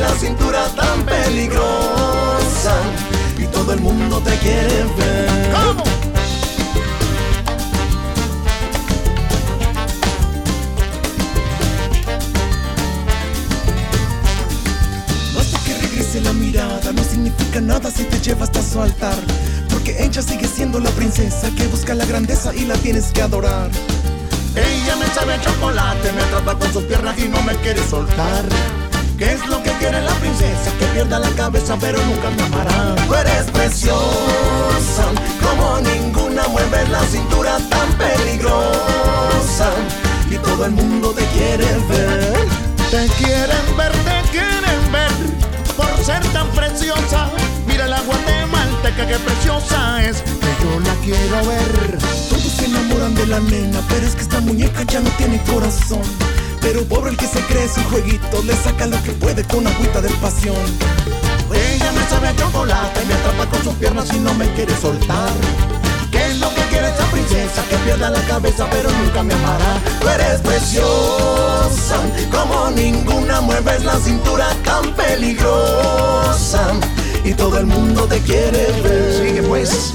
la cintura tan peligrosa y todo el mundo te quiere ver. Porque ella sigue siendo la princesa que busca la grandeza y la tienes que adorar. Ella me sabe chocolate, me atrapa con sus piernas y no me quiere soltar. ¿Qué es lo que quiere la princesa? Que pierda la cabeza pero nunca me amará. Tú eres preciosa, como ninguna mueves la cintura tan peligrosa y todo el mundo te quiere ver. Te quieren ver, te quieren ver por ser tan preciosa. La guatemalteca que preciosa es, que yo la quiero ver. Todos se enamoran de la nena, pero es que esta muñeca ya no tiene corazón. Pero pobre el que se cree su jueguito, le saca lo que puede con agüita de pasión. Ella me sabe a chocolate, me atrapa con sus piernas y no me quiere soltar. ¿Qué es lo que quiere esta princesa? Que pierda la cabeza pero nunca me amará. Tú eres preciosa, como ninguna mueves la cintura tan peligrosa y todo el mundo te quiere ver. Sigue pues.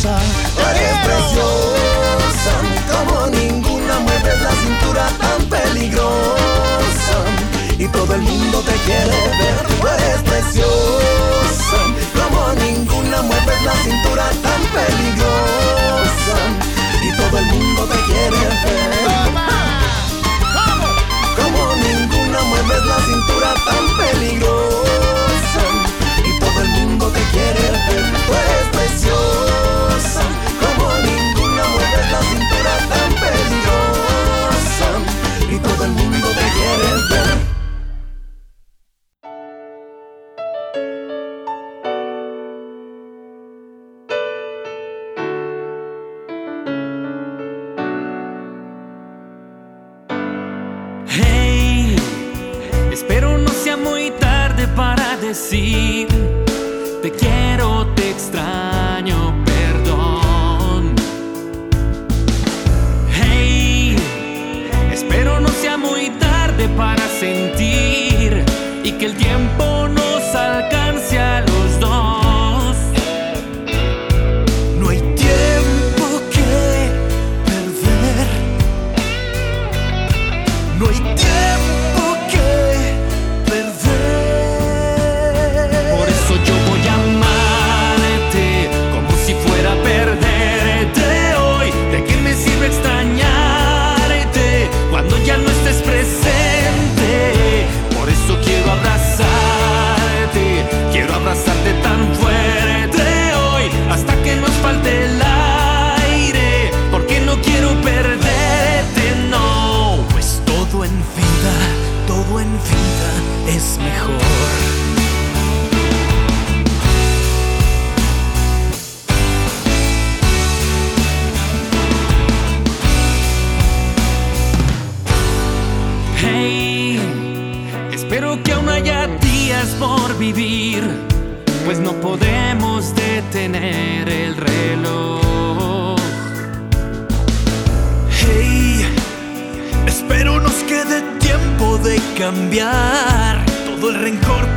Preciosa. Eres preciosa, como ninguna mueves la cintura tan peligrosa y todo el mundo te quiere ver. Tú eres preciosa, como ninguna mueves la cintura tan peligrosa y todo el mundo te quiere ver. Como ninguna mueves la cintura tan mundo te y que el tiempo detener el reloj. Hey, espero nos quede tiempo de cambiar todo el rencor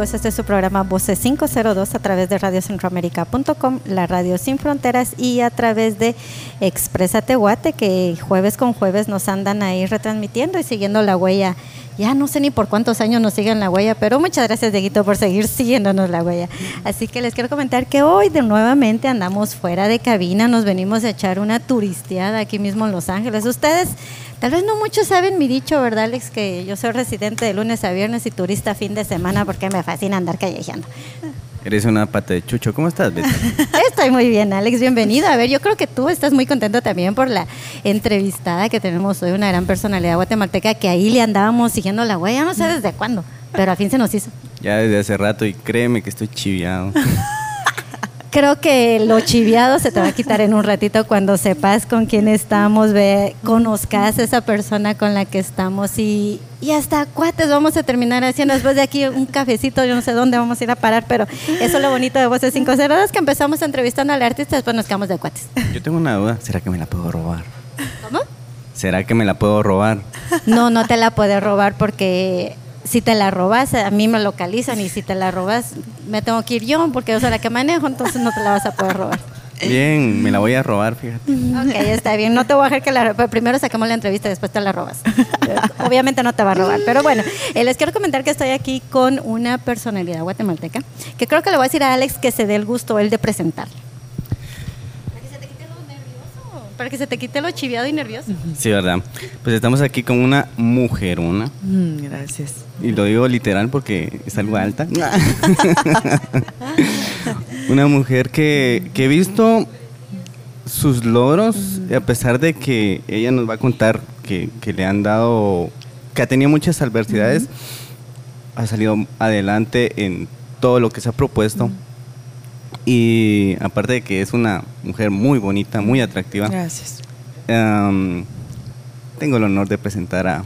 amigos, este es su programa Voces 502 a través de radiocentroamérica.com, la radio sin fronteras y a través de Expresa Tehuate que jueves con jueves nos andan ahí retransmitiendo y siguiendo la huella. Ya no sé ni por cuántos años nos siguen la huella, pero muchas gracias Dieguito por seguir siguiéndonos la huella. Así que les quiero comentar que hoy de nuevamente andamos fuera de cabina, nos venimos a echar una turisteada aquí mismo en Los Ángeles. Ustedes Tal vez no muchos saben mi dicho, ¿verdad, Alex? Que yo soy residente de lunes a viernes y turista fin de semana porque me fascina andar callejeando. Eres una pata de chucho. ¿Cómo estás, Betty? Estoy muy bien, Alex. Bienvenido. A ver, yo creo que tú estás muy contento también por la entrevistada que tenemos hoy, una gran personalidad guatemalteca que ahí le andábamos siguiendo la huella, no sé desde cuándo, pero al fin se nos hizo. Ya desde hace rato y créeme que estoy chiviado. Creo que lo chiviado se te va a quitar en un ratito cuando sepas con quién estamos, ve, conozcas a esa persona con la que estamos y, y hasta cuates vamos a terminar haciendo después de aquí un cafecito, yo no sé dónde vamos a ir a parar, pero eso es lo bonito de Voces 502 que empezamos entrevistando al artista, después nos quedamos de cuates. Yo tengo una duda, ¿será que me la puedo robar? ¿Cómo? ¿Será que me la puedo robar? No, no te la puedes robar porque si te la robas, a mí me localizan y si te la robas, me tengo que ir yo porque yo soy la que manejo, entonces no te la vas a poder robar. Bien, me la voy a robar, fíjate. Ok, está bien. No te voy a dejar que la primero saquemos la entrevista y después te la robas. Obviamente no te va a robar. Pero bueno, eh, les quiero comentar que estoy aquí con una personalidad guatemalteca que creo que le voy a decir a Alex que se dé el gusto él de presentar. Para que se te quite lo nervioso. Para que se te quite lo chiviado y nervioso. Sí, ¿verdad? Pues estamos aquí con una mujerona. Mm, gracias. Y lo digo literal porque es algo alta. una mujer que, que he visto sus logros, a pesar de que ella nos va a contar que, que le han dado, que ha tenido muchas adversidades, ha salido adelante en todo lo que se ha propuesto. Y aparte de que es una mujer muy bonita, muy atractiva, Gracias. Em, tengo el honor de presentar a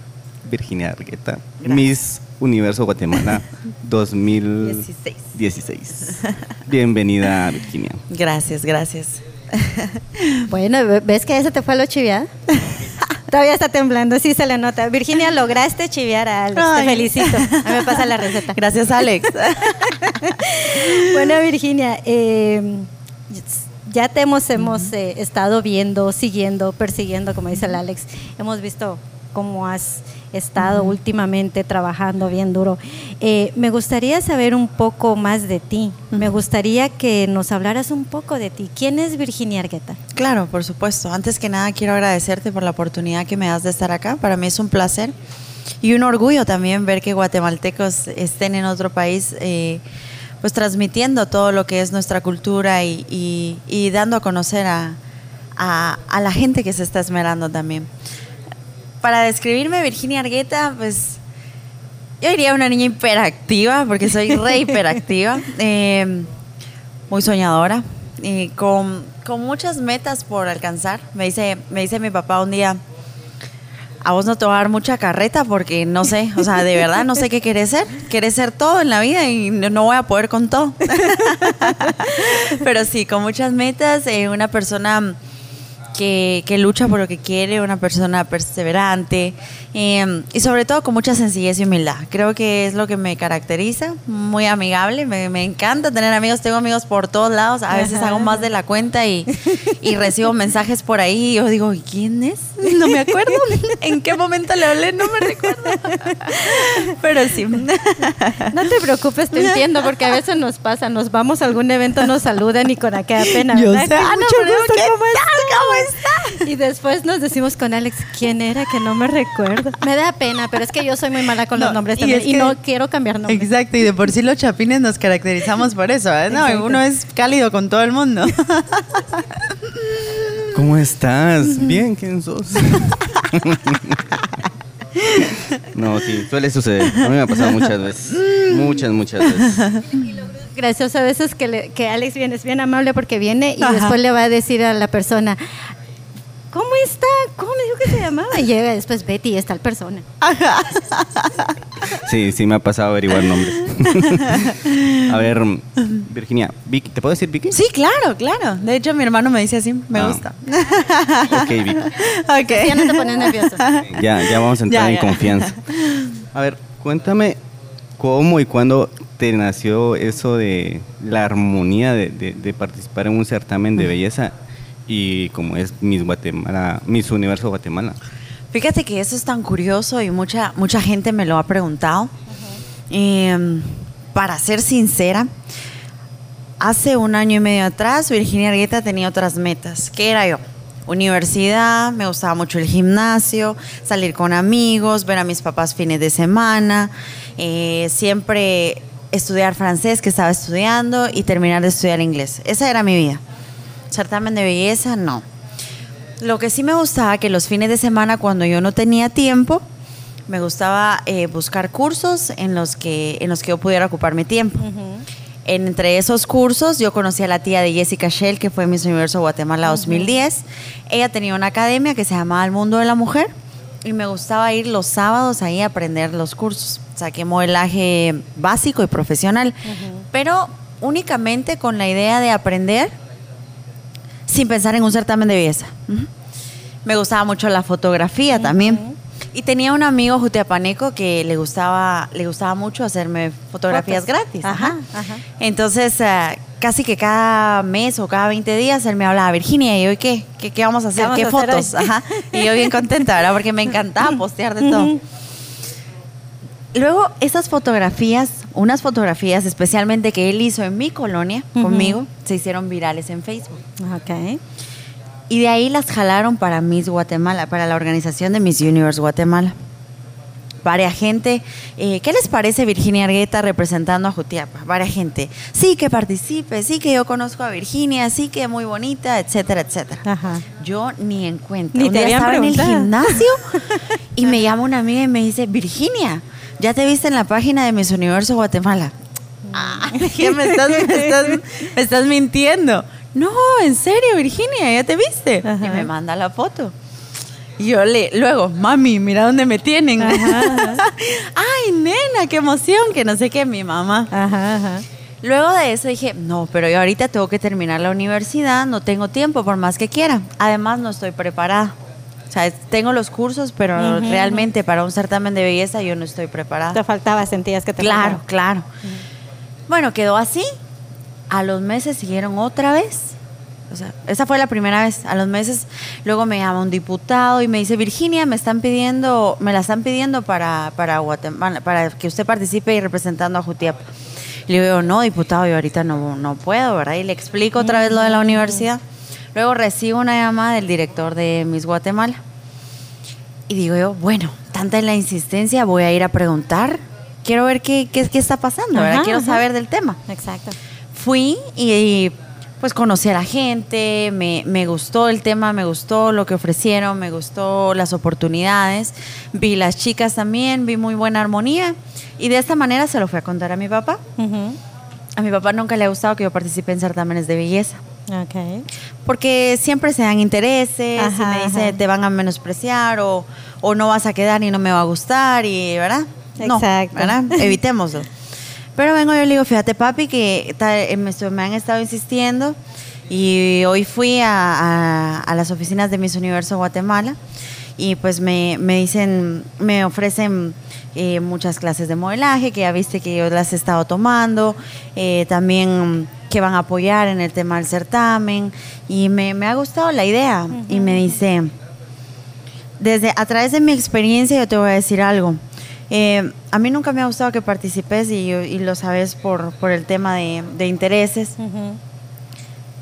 Virginia Argueta, Miss Universo Guatemala 2016. Bienvenida, Virginia. Gracias, gracias. Bueno, ve- ¿ves que ese te fue lo chiviado? Todavía está temblando, sí se le nota. Virginia, lograste chiviar a Alex. Te felicito. A mí me pasa la receta. Gracias, Alex. Bueno, Virginia, eh, ya te hemos, hemos eh, estado viendo, siguiendo, persiguiendo, como dice el Alex. Hemos visto cómo has estado últimamente trabajando bien duro. Eh, me gustaría saber un poco más de ti. Me gustaría que nos hablaras un poco de ti. ¿Quién es Virginia Argueta? Claro, por supuesto. Antes que nada, quiero agradecerte por la oportunidad que me das de estar acá. Para mí es un placer y un orgullo también ver que guatemaltecos estén en otro país, eh, pues transmitiendo todo lo que es nuestra cultura y, y- y dando a conocer a, a- a la gente que se está esmerando también. Para describirme, Virginia Argueta, pues yo diría una niña hiperactiva, porque soy re hiperactiva, eh, muy soñadora, y con, con muchas metas por alcanzar. Me dice, me dice mi papá un día, a vos no te va a dar mucha carreta porque no sé, o sea, de verdad no sé qué querés ser. Querés ser todo en la vida y no, no voy a poder con todo. Pero sí, con muchas metas, eh, una persona que, que lucha por lo que quiere, una persona perseverante eh, y sobre todo con mucha sencillez y humildad. Creo que es lo que me caracteriza, muy amigable, me, me encanta tener amigos, tengo amigos por todos lados, a veces Ajá. hago más de la cuenta y, y recibo mensajes por ahí y yo digo, "¿Y ¿quién es? No me acuerdo, ¿en qué momento le hablé? No me recuerdo. Pero sí. No te preocupes, te entiendo, porque a veces nos pasa, nos vamos a algún evento, nos saludan y con aquella pena. Yo sé, ah, no, mucho gusto, ¿qué ¿cómo tal? está? ¿Cómo está? Y después nos decimos con Alex, ¿quién era? Que no me recuerdo. Me da pena, pero es que yo soy muy mala con los No, nombres y también es y, que- no quiero cambiar nombres. Exacto, y de por sí los chapines nos caracterizamos por eso, ¿eh? No, Exacto. uno es cálido con todo el mundo. ¿Cómo estás? Bien, ¿quién sos? no, sí, suele suceder. A mí me ha pasado muchas veces. Muchas, muchas veces. Gracioso a veces que, le- que Alex viene, es bien amable porque viene y Ajá. después le va a decir a la persona, ¿cómo está? ¿Cómo me dijo que se llamaba? Y llega después Betty, es tal persona. Sí, sí me ha pasado averiguar nombres. a ver, Virginia, Vicky, ¿te puedo decir Vicky? Sí, claro, claro. De hecho, mi hermano me dice así, me Ah. gusta. Ok, Vicky. ok. Ya no te pones nervioso. Ya, ya vamos a entrar Ya, en ya. confianza. A ver, cuéntame cómo y cuándo te nació eso de la armonía de, de- de participar en un certamen de belleza y como es Miss Guatemala, Miss Universo Guatemala. Fíjate que eso es tan curioso y mucha, mucha gente me lo ha preguntado. Em, para ser sincera, hace un año y medio atrás, Virginia Argueta tenía otras metas. ¿Qué era yo? Universidad, me gustaba mucho el gimnasio, salir con amigos, ver a mis papás fines de semana, eh, siempre estudiar francés que estaba estudiando y terminar de estudiar inglés. Esa era mi vida. Certamen de belleza, no. Lo que sí me gustaba que los fines de semana cuando yo no tenía tiempo, me gustaba eh, buscar cursos en los que en los que yo pudiera ocupar mi tiempo. Entre esos cursos yo conocí a la tía de Jessica Shell, que fue Miss Universo Guatemala 2010. Ella tenía una academia que se llamaba El Mundo de la Mujer y me gustaba ir los sábados ahí a aprender los cursos. Saqué modelaje básico y profesional, pero únicamente con la idea de aprender sin pensar en un certamen de belleza. Me gustaba mucho la fotografía también. Y tenía un amigo jutiapaneco que le gustaba, le gustaba mucho hacerme fotografías Fotos. gratis. Ajá, Ajá. Entonces, ah, casi que cada mes o cada 20 días él me hablaba, Virginia, ¿y hoy qué? ¿Qué, qué vamos a hacer? ¿Qué hacer fotos? Ajá. Y yo bien contenta, ¿verdad? Porque me encantaba postear de todo. Luego, esas fotografías, unas fotografías especialmente que él hizo en mi colonia conmigo, se hicieron virales en Facebook. Ok. Y de ahí las jalaron para Miss Guatemala, para la organización de Miss Universe Guatemala. Varia gente. eh, ¿Qué les parece Virginia Argueta representando a Jutiapa? Varia gente. Sí que participe, sí que yo conozco a Virginia, sí que muy bonita, etcétera, etcétera. Ajá. Yo ni en cuenta. Ni Un te día estaba en el gimnasio y me llama una amiga y me dice, Virginia, ¿ya te viste en la página de Miss Universo Guatemala? Ah, ¿qué me estás, me estás- me estás mintiendo? No, en serio, Virginia, ¿ya te viste? Ajá. Y me manda la foto. Y yo le, luego, mami, mira dónde me tienen. Ay, nena, qué emoción, que no sé qué, mi mamá. Ajá, ajá. Luego de eso dije, no, pero yo ahorita tengo que terminar la universidad, no tengo tiempo por más que quiera. Además, no estoy preparada. Sea, tengo los cursos, pero Ujú, realmente para un certamen de belleza yo no estoy preparada. Te faltaba, sentías que te Claro, faltaba. claro. Bueno, quedó así. A los meses siguieron otra vez. O sea, esa fue la primera vez. A los meses, luego me llama un diputado y me dice, Virginia, me están pidiendo, me la están pidiendo para, para Guatemala, para que usted participe y representando a Jutiapa. Le digo, no, diputado, yo ahorita no, no puedo, ¿verdad? Y le explico otra vez lo de la universidad. Luego recibo una llamada del director de Miss Guatemala. Y digo yo, bueno, tanta es la insistencia, voy a ir a preguntar. Quiero ver qué, qué, qué está pasando, Quiero ajá. saber del tema. Exacto. Fui y, y, pues conocí a la gente, me, me gustó el tema, me gustó lo que ofrecieron, me gustó las oportunidades. Vi las chicas también, vi muy buena armonía. Y de esta manera se lo fui a contar a mi papá. A mi papá nunca le ha gustado que yo participe en certámenes de belleza. Ok. Porque siempre se dan intereses Ajá, y me dice ajá. te van a menospreciar o, o no vas a quedar y no me va a gustar y ¿verdad? No, Exacto. ¿verdad? Evitémoslo. Pero vengo yo le digo, fíjate papi que eh, me, han estado insistiendo y hoy fui a, a- a las oficinas de Miss Universo Guatemala y pues me, me dicen, me ofrecen eh, muchas clases de modelaje, que ya viste que yo las he estado tomando, eh, también que van a apoyar en el tema del certamen. Y me, me ha gustado la idea. Y me dice, desde a través de mi experiencia yo te voy a decir algo. Eh, a mí nunca me ha gustado que participes y, y lo sabes por, por el tema de, de intereses,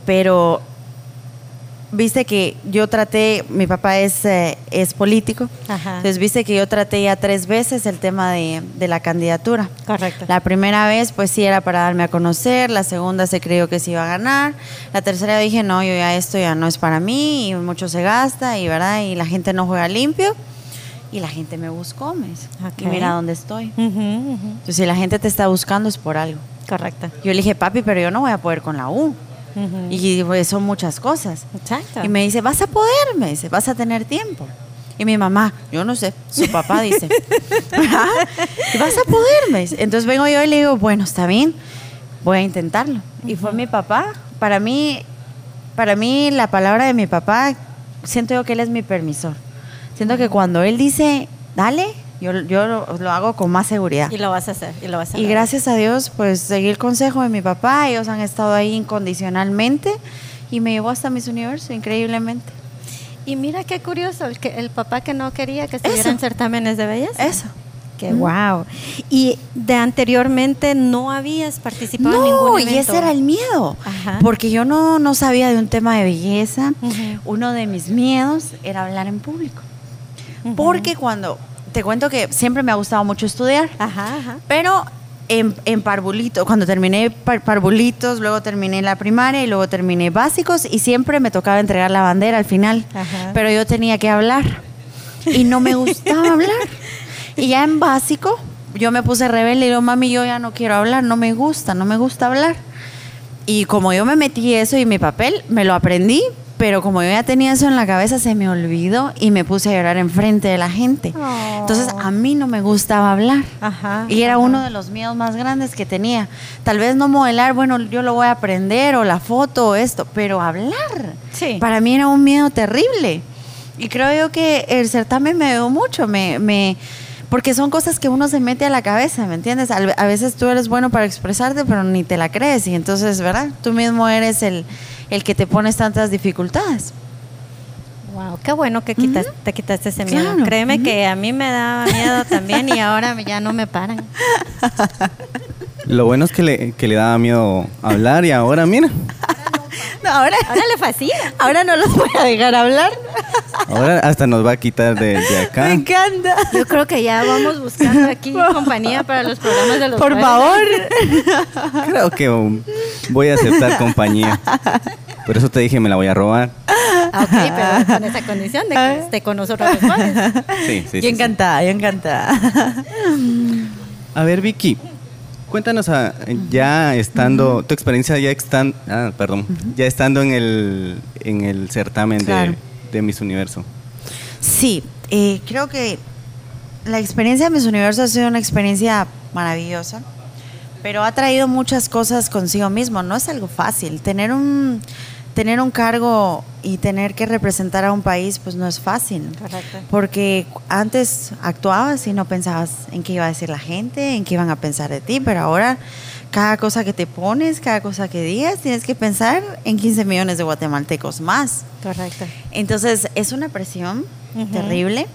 pero viste que yo traté, mi papá es, eh, es político, Ajá. entonces viste que yo traté ya tres veces el tema de, de la candidatura. Correcto. La primera vez, pues sí, era para darme a conocer. La segunda se creyó que se iba a ganar. La tercera dije, no, yo ya esto ya no es para mí y mucho se gasta y, ¿verdad? Y la gente no juega limpio. Y la gente me buscó, me dice. Y Ok. mira dónde estoy. Entonces, si la gente te está buscando es por algo. Correcto. Yo le dije, papi, pero yo no voy a poder con la U. Y pues, son muchas cosas. Exacto. Y me dice, vas a poder, me dice, vas a tener tiempo. Y mi mamá, yo no sé, su papá dice, "Ah, vas a poder, me dice. Entonces vengo yo y le digo, bueno, está bien, voy a intentarlo. Y fue mi papá. Para mí, para mí la palabra de mi papá, siento yo que él es mi permisor. Siento que cuando él dice, dale, yo, yo lo, lo hago con más seguridad. Y lo vas a hacer. Y lo vas a Y lograr. gracias a Dios, pues seguí el consejo de mi papá, ellos han estado ahí incondicionalmente y me llevó hasta mis universos, increíblemente. Y mira qué curioso, el, que, el papá que no quería que estuviera Eso. en certámenes de belleza. Eso. Qué wow. Y de anteriormente no habías participado en ningún No, evento. y ese era el miedo, Ajá. porque yo no, no sabía de un tema de belleza. Uno de mis miedos era hablar en público, porque cuando, te cuento que siempre me ha gustado mucho estudiar, Ajá, ajá. pero en, en parvulito, cuando terminé par- parvulitos, luego terminé la primaria y luego terminé básicos y siempre me tocaba entregar la bandera al final, Ajá. pero yo tenía que hablar y no me gustaba hablar. Y ya en básico, yo me puse rebelde y digo, mami, yo ya no quiero hablar, no me gusta, no me gusta hablar. Y como yo me metí eso y mi papel, me lo aprendí, pero como yo ya tenía eso en la cabeza, se me olvidó y me puse a llorar enfrente de la gente. Oh. Entonces, a mí no me gustaba hablar. Ajá, Y era ajá. uno de los miedos más grandes que tenía. Tal vez no modelar, bueno, yo lo voy a aprender, o la foto, o esto, pero hablar. Sí. Para mí era un miedo terrible. Y creo yo que el certamen me ayudó mucho, me, me, porque son cosas que uno se mete a la cabeza, ¿me entiendes? A veces tú eres bueno para expresarte, pero ni te la crees. Y entonces, ¿verdad? Tú mismo eres el, el que te pones tantas dificultades. Wow, qué bueno que quitas, te quitaste ese miedo. Claro. Créeme que a mí me da miedo también y ahora ya no me paran. Lo bueno es que le, que le daba miedo hablar y ahora, mira, ahora, Ahora le fascina. ahora no los voy a dejar hablar. ahora hasta nos va a quitar de, de acá. Me encanta. Yo creo que ya vamos buscando aquí compañía para los programas de los Por jueves. favor. Creo que voy a aceptar compañía. Por eso te dije, me la voy a robar. Ah, ok, pero con esa condición de que esté con nosotros los jueves. Sí, sí, sí, yo sí. encantada, yo encantada. A ver, Vicky, cuéntanos ah, ya estando, tu experiencia ya están, ah, perdón, ya estando en el, en el certamen Claro. de, de Miss Universo. Sí, eh, creo que la experiencia de Miss Universo ha sido una experiencia maravillosa, pero ha traído muchas cosas consigo mismo. No es algo fácil. Tener un, tener un cargo y tener que representar a un país, pues no es fácil. Correcto. Porque antes actuabas y no pensabas en qué iba a decir la gente, en qué iban a pensar de ti, pero ahora cada cosa que te pones, cada cosa que digas, tienes que pensar en 15 millones de guatemaltecos más. Correcto. Entonces es una presión terrible.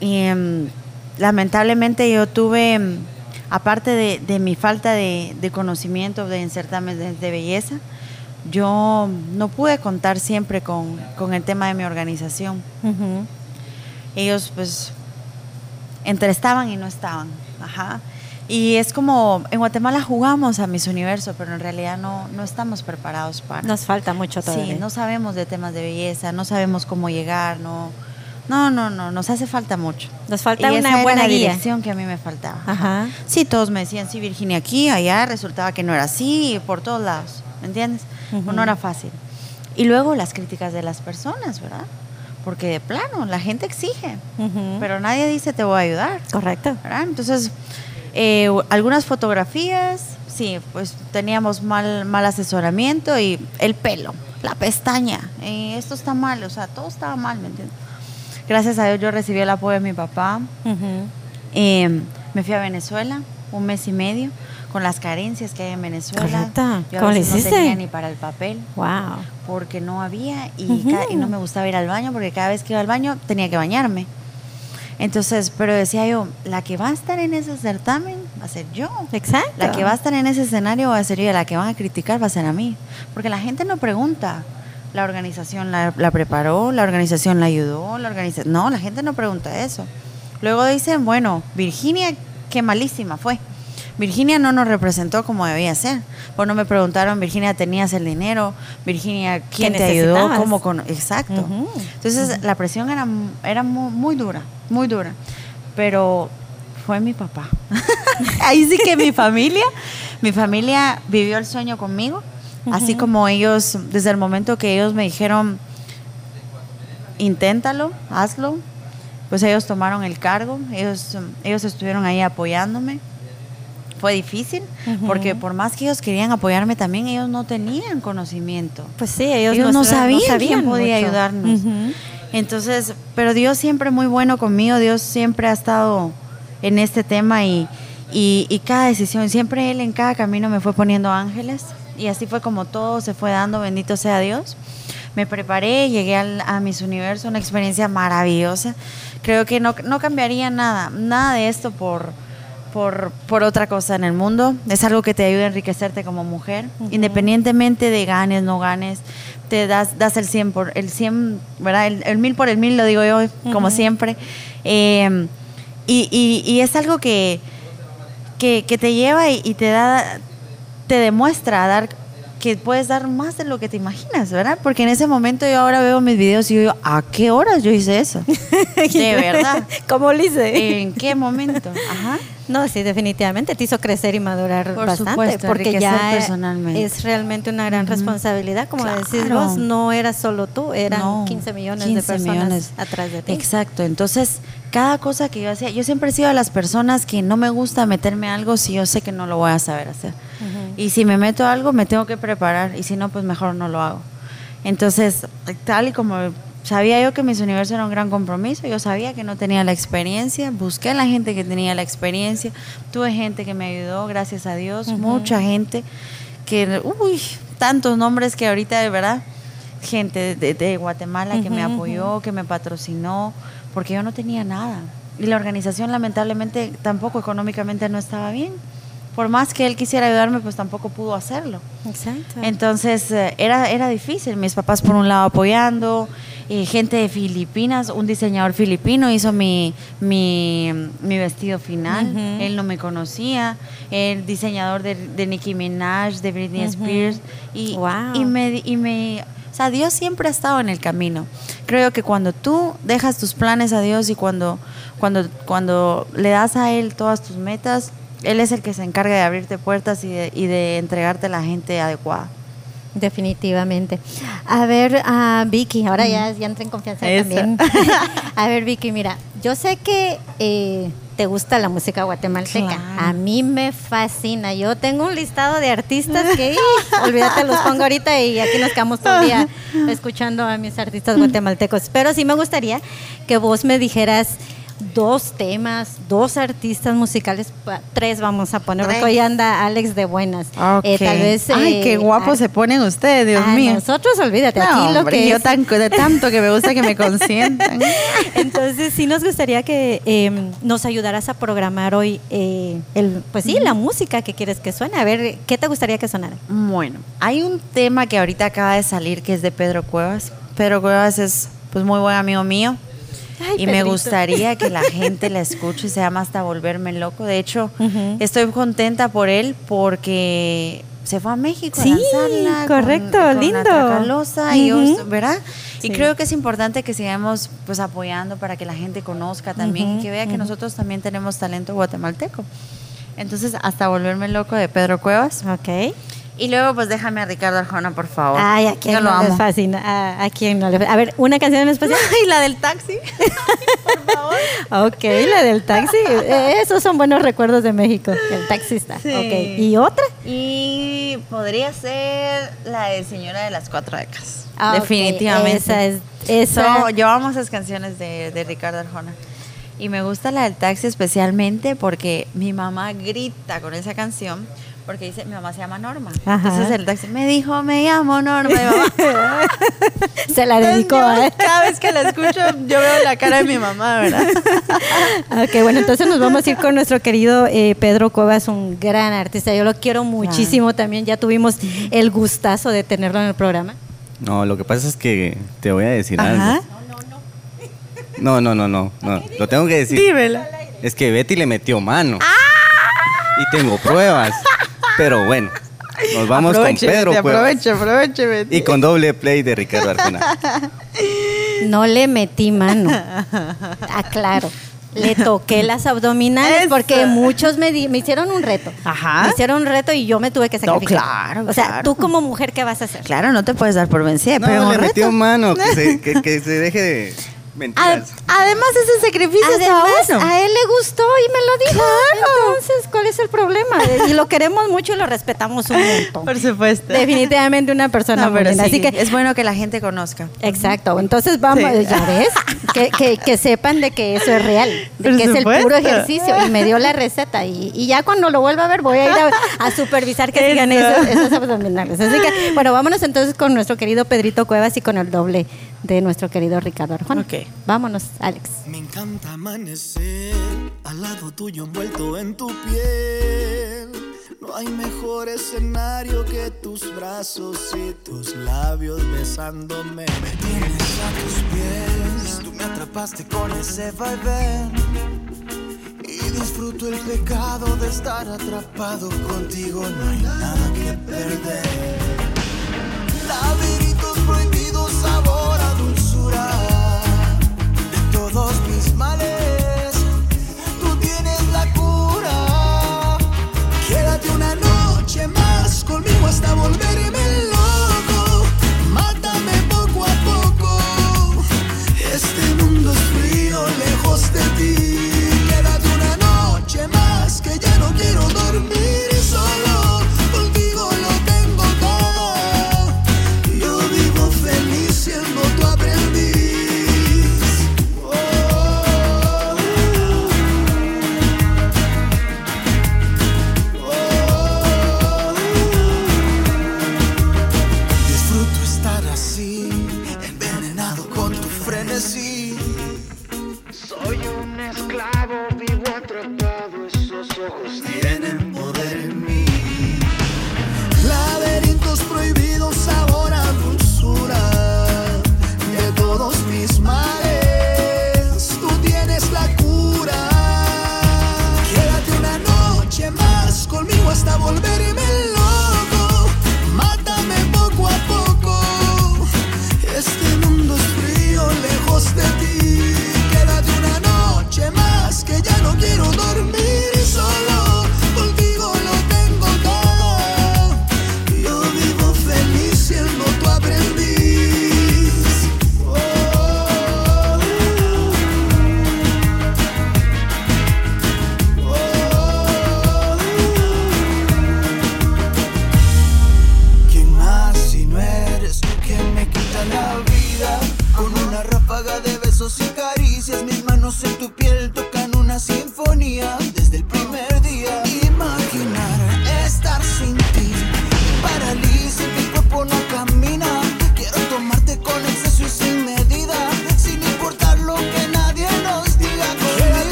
Y em, lamentablemente yo tuve, em, aparte de, de mi falta de, de conocimiento de en certámenes de, de belleza, yo no pude contar siempre con, con el tema de mi organización. Ujú. Ellos pues entre estaban y no estaban. Ajá. Y es como, en Guatemala jugamos a Miss Universo, pero en realidad no, no estamos preparados para. Nos falta mucho todavía. Sí, no sabemos de temas de belleza, no sabemos cómo llegar, no, no, no, no, nos hace falta mucho. Nos falta Y esa una era buena la guía. dirección que a mí me faltaba. Ajá. Sí, todos me decían, sí, Virginia aquí, allá, resultaba que no era así, por todos lados, ¿me entiendes? Ujú. No era fácil. Y luego las críticas de las personas, ¿verdad? Porque de plano, la gente exige, pero nadie dice te voy a ayudar. Correcto. ¿verdad? Entonces, eh, algunas fotografías, sí, pues teníamos mal, mal asesoramiento y el pelo, la pestaña, eh, esto está mal, o sea, todo estaba mal, ¿me entiendes? Gracias a Dios yo recibí el apoyo de mi papá. Eh, me fui a Venezuela un mes y medio con las carencias que hay en Venezuela. Correcto. Yo a ¿Cómo le veces hiciste? no tenía ni para el papel Wow. porque no había y, Ujú. ca- y no me gustaba ir al baño porque cada vez que iba al baño tenía que bañarme. Entonces, pero decía yo, la que va a estar en ese certamen va a ser yo. Exacto. La que va a estar en ese escenario va a ser yo, y la que van a criticar va a ser a mí. Porque la gente no pregunta, la organización la, la preparó, la organización la ayudó, la organización... No, la gente no pregunta eso. Luego dicen, bueno, Virginia, qué malísima fue. Virginia no nos representó como debía ser. Pues no me preguntaron, Virginia, ¿tenías el dinero? Virginia, ¿quién ¿Qué te ayudó? ¿Cómo con... Exacto. Entonces la presión era, era muy, muy dura, muy dura. Pero fue mi papá. Ahí sí que mi familia, mi familia vivió el sueño conmigo Así como ellos, desde el momento que ellos me dijeron, inténtalo, hazlo, pues ellos tomaron el cargo, ellos, ellos estuvieron ahí apoyándome. Fue difícil, porque por más que ellos querían apoyarme también, ellos no tenían conocimiento. Pues sí, ellos, Ellos no, sabían, quién sabían podía mucho. ayudarnos. Entonces, pero Dios siempre muy bueno conmigo, Dios siempre ha estado en este tema y, y, y cada decisión, siempre Él en cada camino me fue poniendo ángeles y así fue como todo se fue dando, bendito sea Dios. Me preparé, llegué al- a Miss Universo, una experiencia maravillosa. Creo que no, no cambiaría nada, nada de esto por, por, por otra cosa en el mundo. Es algo que te ayuda a enriquecerte como mujer, independientemente de ganes, no ganes, te das, das el 100 por el 100, ¿verdad? El, el mil por el mil, lo digo yo, como siempre. Eh, y, y- y es algo que, que, que te lleva y, y te da, te demuestra a dar que puedes dar más de lo que te imaginas, ¿verdad? Porque en ese momento yo ahora veo mis videos y yo digo, ¿a qué horas yo hice eso? de verdad. ¿Cómo lo hice? ¿En qué momento? Ajá. No, sí, definitivamente te hizo crecer y madurar Por bastante, supuesto, porque ya personalmente. es realmente una gran responsabilidad, como decís Claro. vos, no eras solo tú, eran No, 15 millones de 15 personas millones. atrás de ti. Exacto, entonces cada cosa que yo hacía, yo siempre he sido de las personas que no me gusta meterme a algo si yo sé que no lo voy a saber hacer. Y si me meto a algo, me tengo que preparar y si no, pues mejor no lo hago. Entonces, tal y como sabía yo que mis universos era un gran compromiso, yo sabía que no tenía la experiencia, busqué a la gente que tenía la experiencia, tuve gente que me ayudó, gracias a Dios, mucha gente que, uy, tantos nombres que ahorita de verdad, gente de, de Guatemala que me apoyó, que me patrocinó, porque yo no tenía nada. Y la organización lamentablemente tampoco económicamente no estaba bien. Por más que él quisiera ayudarme, pues tampoco pudo hacerlo. Exacto. Entonces eh, era, era difícil. Mis papás por un lado apoyando, eh, gente de Filipinas, un diseñador filipino hizo mi, mi, mi vestido final. Él no me conocía. El diseñador de, de Nicki Minaj, de Britney Spears. Y, Wow. y me, y me, o sea, Dios siempre ha estado en el camino. Creo que cuando tú dejas tus planes a Dios y cuando, cuando, cuando le das a Él todas tus metas, Él es el que se encarga de abrirte puertas y de, y de entregarte la gente adecuada. Definitivamente. A ver, ah, Vicky, ahora ya, ya entré en confianza Eso. también. A ver, Vicky, mira, yo sé que eh, te gusta la música guatemalteca. Claro. A mí me fascina. Yo tengo un listado de artistas que, olvídate, los pongo ahorita y aquí nos quedamos todo el día escuchando a mis artistas guatemaltecos. Pero sí me gustaría que vos me dijeras dos temas, dos artistas musicales, tres vamos a poner, porque hoy anda Alex de buenas. Eh, tal vez... Ay, eh, qué guapo se ponen ustedes, Dios a mío. Nosotros, olvídate, No, aquí lo hombre, que yo es- tan, de tanto que me gusta que me consientan. Entonces, sí nos gustaría que eh, nos ayudaras a programar hoy, eh, el, pues sí, la música que quieres que suene. A ver, ¿qué te gustaría que sonara? Bueno, hay un tema que ahorita acaba de salir que es de Pedro Cuevas. Pedro Cuevas es pues muy buen amigo mío. Ay, y me gustaría que la gente la escuche, se llama Hasta Volverme Loco. De hecho, estoy contenta por él porque se fue a México Sí, a lanzarla. correcto, con lindo. y yo, Ujú. ¿verdad? Sí. Y creo que es importante que sigamos pues apoyando para que la gente conozca también y que vea que nosotros también tenemos talento guatemalteco. Entonces, Hasta Volverme Loco de Pedro Cuevas. Ok. Y luego, pues déjame a Ricardo Arjona, por favor. Ay, a quién Yo lo no les amo. fascina. A, a quién no le A ver, una canción en especial. Ay, la del taxi. Ok, la del taxi. Eh, Esos son buenos recuerdos de México. El taxista. Sí. Ok. ¿Y otra? Y podría ser la de Señora de las Cuatro Décadas. Ah, Definitivamente. Esa es. Esa. So, yo amo esas canciones de, de Ricardo Arjona. Y me gusta la del taxi especialmente porque mi mamá grita con esa canción porque dice, mi mamá se llama Norma. Ajá. Entonces el taxi me dijo, me llamo Norma. Mamá, se la Entonces, dedicó yo a Cada vez que la escucho, yo veo la cara de mi mamá, ¿verdad? Ok, bueno, entonces nos vamos a ir con nuestro querido eh, Pedro Cuevas, un gran artista. Yo lo quiero muchísimo también. Ya tuvimos el gustazo de tenerlo en el programa. No, lo que pasa es que te voy a decir Ajá. algo. No, no, no, no, no. Lo tengo que decir. Dímela. Es que Betty le metió mano. Y tengo pruebas. Pero bueno, nos vamos Aproveche, con Pedro Cuevas. aproveche, aproveche. Y con doble play de Ricardo Arjona. No le metí mano. Aclaro. le toqué las abdominales Eso. porque muchos me, di- me hicieron un reto. Ajá. Me hicieron un reto y yo me tuve que No, sacrificar. claro, O sea, claro. tú como mujer, ¿qué vas a hacer? Claro, no te puedes dar por vencida. pero No, un le reto. metió mano, que se, que, que se deje de Mentiras. además, ese sacrificio estaba Además, bueno. a él le gustó y me lo dijo. Claro. Entonces, ¿cuál es el problema? Y lo queremos mucho y lo respetamos un montón. Por supuesto. Definitivamente una persona No, sí, Así que es bueno que la gente conozca. Exacto, entonces vamos, Sí. ya ves, que, que- que sepan de que eso es real, de Por que es el puro ejercicio y me dio la receta y, y ya cuando lo vuelva a ver voy a ir a, a supervisar que sigan Eso. esos, esos abdominales. Así que, bueno, vámonos entonces con nuestro querido Pedrito Cuevas y con el doble de nuestro querido Ricardo Arjona. Ok. Vámonos, Alex. Me encanta amanecer al lado tuyo envuelto en tu piel. No hay mejor escenario que tus brazos y tus labios besándome. Me tienes a tus pies, tú me atrapaste con ese vaivén. Y disfruto el pecado de estar atrapado contigo, no hay nada que perder. Laberintos todos mis males.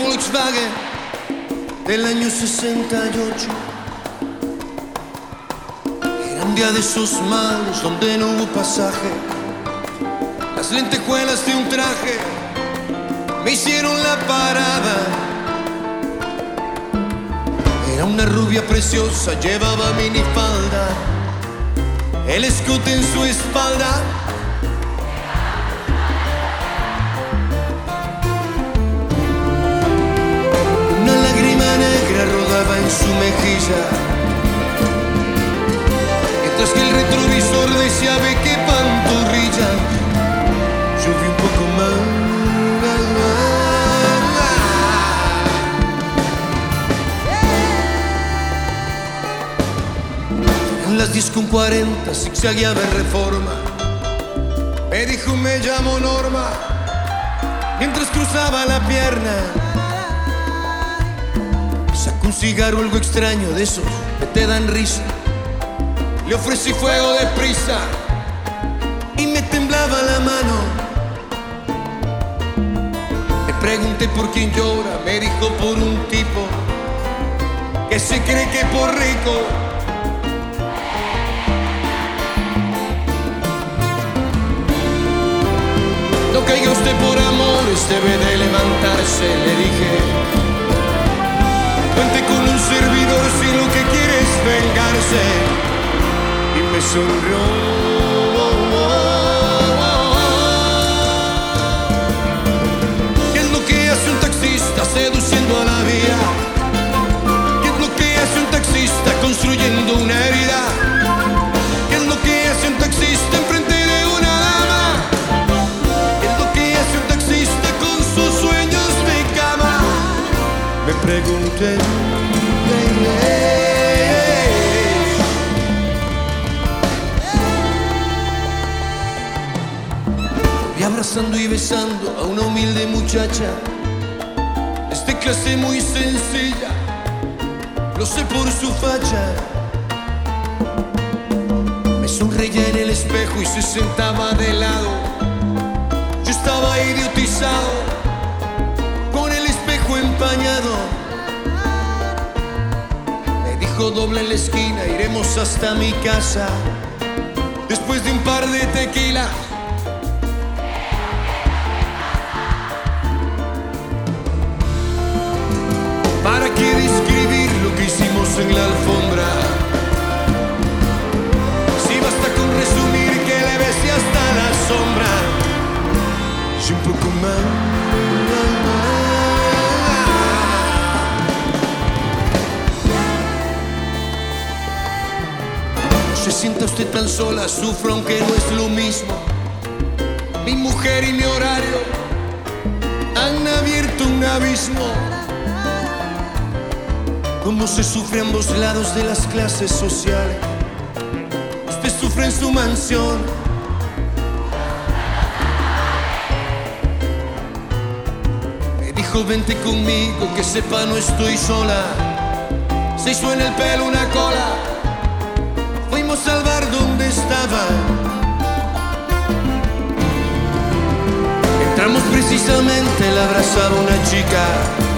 Volkswagen del año 68. Era un día de esos malos donde no hubo pasaje. Las lentejuelas de un traje me hicieron la parada. Era una rubia preciosa, llevaba minifalda, el escote en su espalda. Mientras que el retrovisor decía ve qué pantorrilla. Yo un poco más. Las 10 con 40 zigzagueaba en reforma. Me dijo me llamo Norma. Mientras cruzaba la pierna. Sacó un cigarro algo extraño de esos que te dan risa. Le ofrecí fuego de prisa y me temblaba la mano. Le pregunté por quién llora, me dijo por un tipo que se cree que por rico. No caiga usted por amores, debe de levantarse, le dije. Cuente con un servidor si lo que quiere es vengarse. ¿Qué es lo que hace un taxista seduciendo a la vía? ¿Qué es lo que hace un taxista construyendo una herida? ¿Qué es lo que hace un taxista enfrente de una dama? ¿Qué es lo que hace un taxista con sus sueños de cama? Me pregunté. Abrazando y besando a una humilde muchacha, es clase muy sencilla, lo sé por su facha. Me sonreía en el espejo y se sentaba de lado. Yo estaba idiotizado, con el espejo empañado. Me dijo doble en la esquina, iremos hasta mi casa. Después de un par de tequilas. En la alfombra? Si basta con resumir que le besé hasta la sombra y un poco más. Se sienta usted tan sola, sufro aunque no es lo mismo. Mi mujer y mi horario han abierto un abismo. Cómo se sufre ambos lados de las clases sociales. Usted sufre en su mansión. Me dijo vente conmigo, que sepa no estoy sola. Se hizo en el pelo una cola. Fuimos al bar donde estaba. Entramos precisamente, la abrazaba una chica.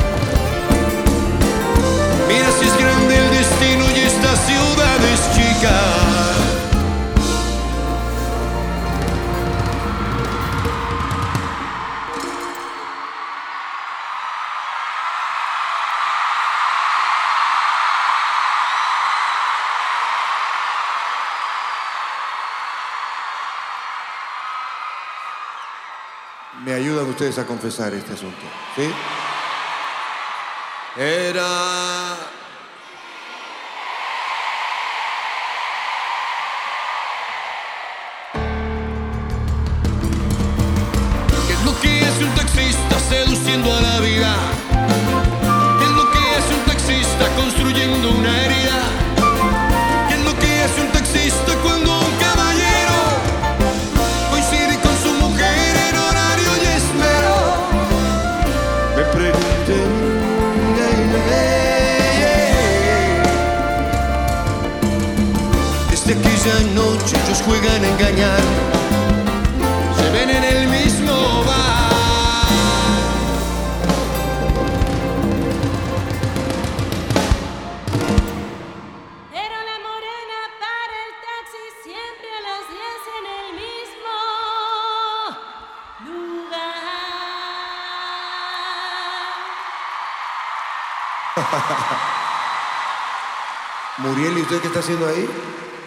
Me ayudan ustedes a confesar este asunto. ¿Sí? Era entiendo a la vida. ¿Qué es lo que hace un taxista construyendo una herida? ¿Qué es lo que hace un taxista cuando un caballero coincide con su mujer en horario y espero? Me pregunté. Desde aquella noche ellos juegan a engañar. Muriel, ¿y usted qué está haciendo ahí?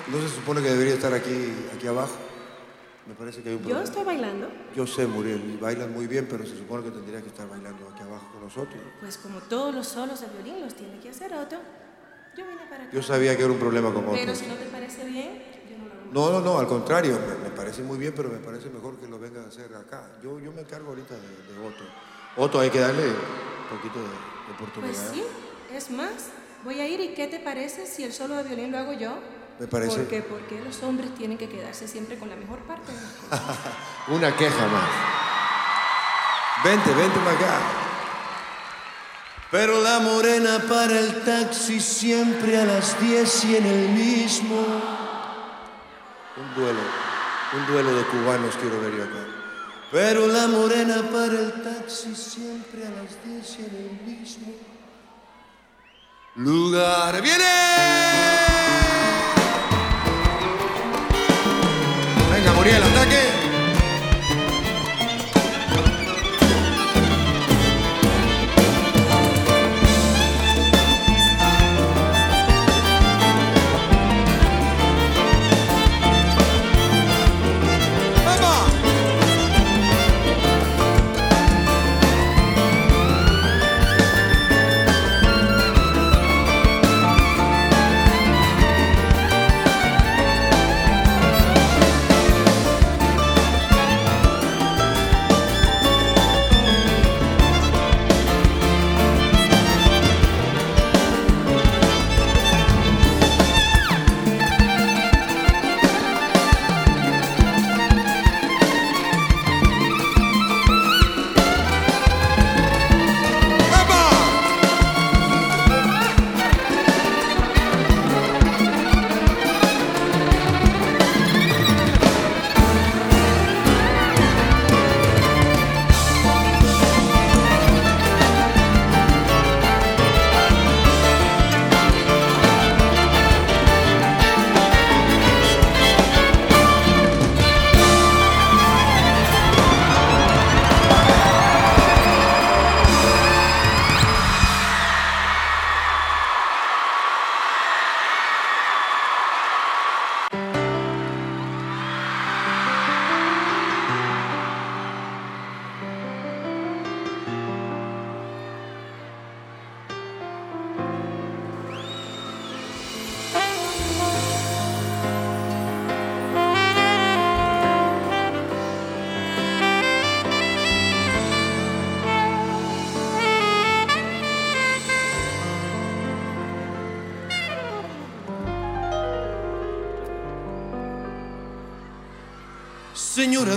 ¿No se supone que debería estar aquí, aquí abajo? Me parece que hay un Yo problema. estoy bailando, Yo sé, Muriel, y bailan muy bien, pero se supone que tendría que estar bailando aquí abajo con nosotros. pues como todos los solos de violín los tiene que hacer Otto, yo vine para acá. Yo sabía que era un problema con Pero otros. si no te parece bien, yo no lo hago. No, no, no, al contrario, me, me parece muy bien, pero me parece mejor que lo vengan a hacer acá. Yo, yo me encargo ahorita de, de Otto. Otto, hay que darle un poquito de, de oportunidad. Pues sí, es más, voy a ir y ¿qué te parece si el solo de violín lo hago yo? Me parece- Porque, porque los hombres tienen que quedarse siempre con la mejor parte de las cosas. Una queja más. Vente, vente para acá. Pero la morena para el taxi siempre a las 10 y en el mismo. Un duelo, un duelo de cubanos quiero ver yo acá. Pero la morena para el taxi siempre a las 10 y en el mismo lugar. ¡Viene! Venga, Muriel, ataque.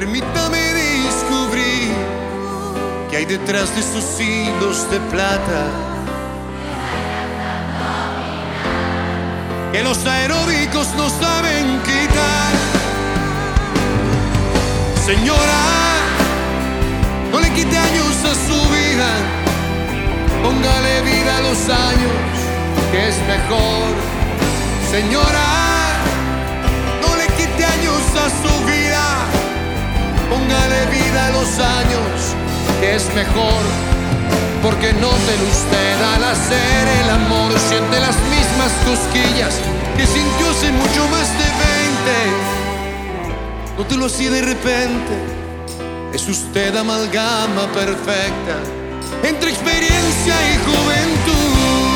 permítame descubrir que hay detrás de sus hilos de plata. Que los aeróbicos no saben quitar. Señora, no le quite años a su vida, póngale vida a los años, que es mejor. Señora, no le quite años a su vida, póngale vida a los años, que es mejor. Porque nótelo usted al hacer el amor, siente las mismas cosquillas que sintió hace mucho más de 20. Nótelo así de repente, es usted amalgama perfecta entre experiencia y juventud.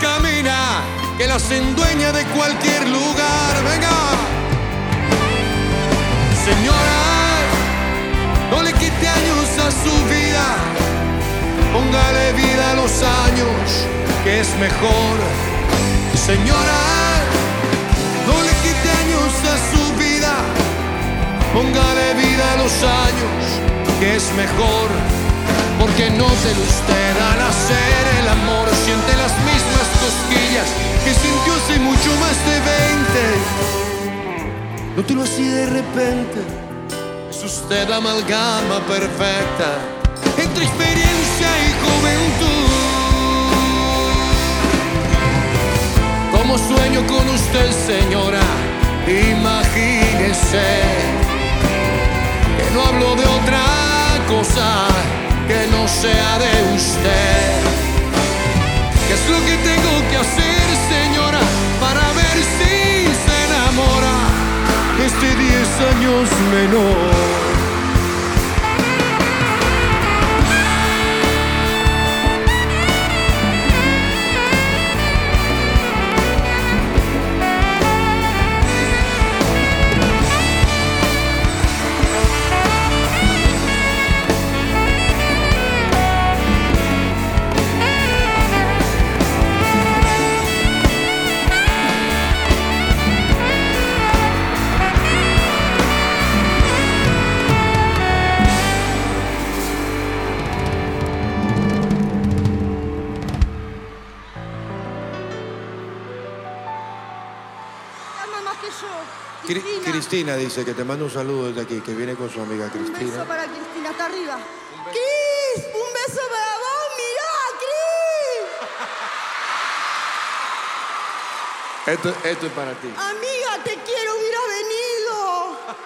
camina, que las endueña de cualquier lugar. Venga, señora, no le quite años a su vida, póngale vida a los años, que es mejor. Señora, no le quite años a su vida, póngale vida a los años, que es mejor. Porque no se usted al hacer el amor, siente las mismas cosquillas que sintió hace mucho más de 20. No te lo así de repente, es usted amalgama perfecta entre experiencia y juventud. Como sueño con usted, señora, imagínese que no hablo de otra cosa que no sea de usted. ¿Qué es lo que tengo que hacer, señora, para ver si se enamora este 10 años menor? Más que yo. Cri- Cristina. Cristina dice que te manda un saludo desde aquí, que viene con su amiga Un Cristina. beso para Cristina, está arriba. Cris, un beso para vos, mirá, Cris. Esto, esto es para ti. Amiga, te quiero, hubiera venido.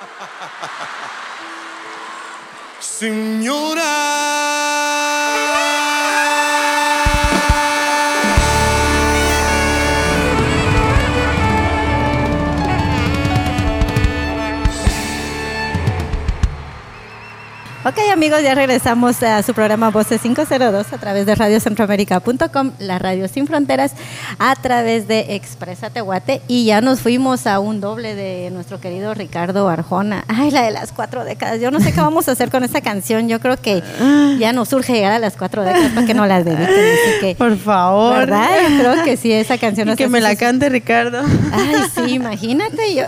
Ok amigos, ya regresamos a su programa Voces 502 a través de radiocentroamérica.com, la radio sin fronteras, a través de Expresa Tehuate y ya nos fuimos a un doble de nuestro querido Ricardo Arjona. Ay, la de las cuatro décadas. Yo no sé qué vamos a hacer con esa canción. Yo creo que ya nos surge llegar a las cuatro décadas para que no las dediquen. Por favor. ¿verdad? Yo creo que sí, esa canción Y que me la cante Ricardo. Ay, sí, imagínate. Yo,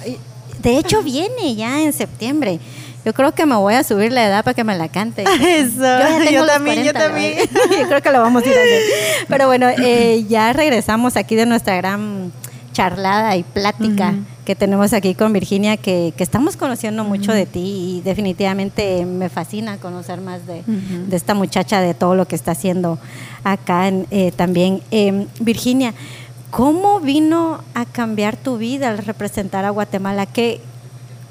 de hecho, viene ya en septiembre. Yo creo que me voy a subir la edad para que me la cante. Eso, yo también, yo 40, también. Yo creo que lo vamos a ir a hacer. Pero bueno, eh, ya regresamos aquí de nuestra gran charlada y plática que tenemos aquí con Virginia, que, que estamos conociendo mucho de ti y definitivamente me fascina conocer más de, de esta muchacha, de todo lo que está haciendo acá en- eh, también. Eh, Virginia, ¿cómo vino a cambiar tu vida al representar a Guatemala? ¿Qué,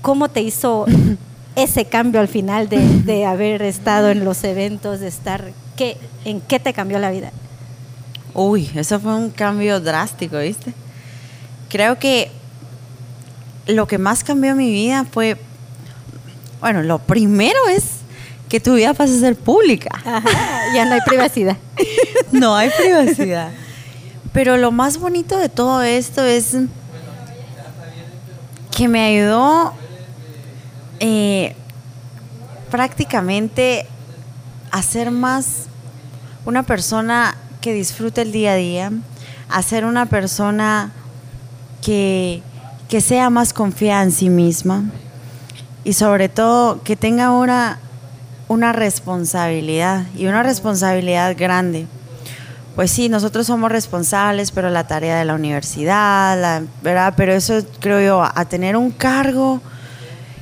¿Cómo te hizo ese cambio al final de, de haber estado en los eventos, de estar, ¿qué, ¿en qué te cambió la vida? Uy, eso fue un cambio drástico, ¿viste? Creo que lo que más cambió mi vida fue, bueno, lo primero es que tu vida pasa a ser pública. ya no hay privacidad. no hay privacidad. Pero lo más bonito de todo esto es que me ayudó eh, prácticamente a ser más una persona que disfrute el día a día, a ser una persona que, que sea más confiada en sí misma y sobre todo que tenga ahora una responsabilidad y una responsabilidad grande. Pues sí, nosotros somos responsables, pero la tarea de la universidad, la- ¿verdad? Pero eso creo yo, a tener un cargo,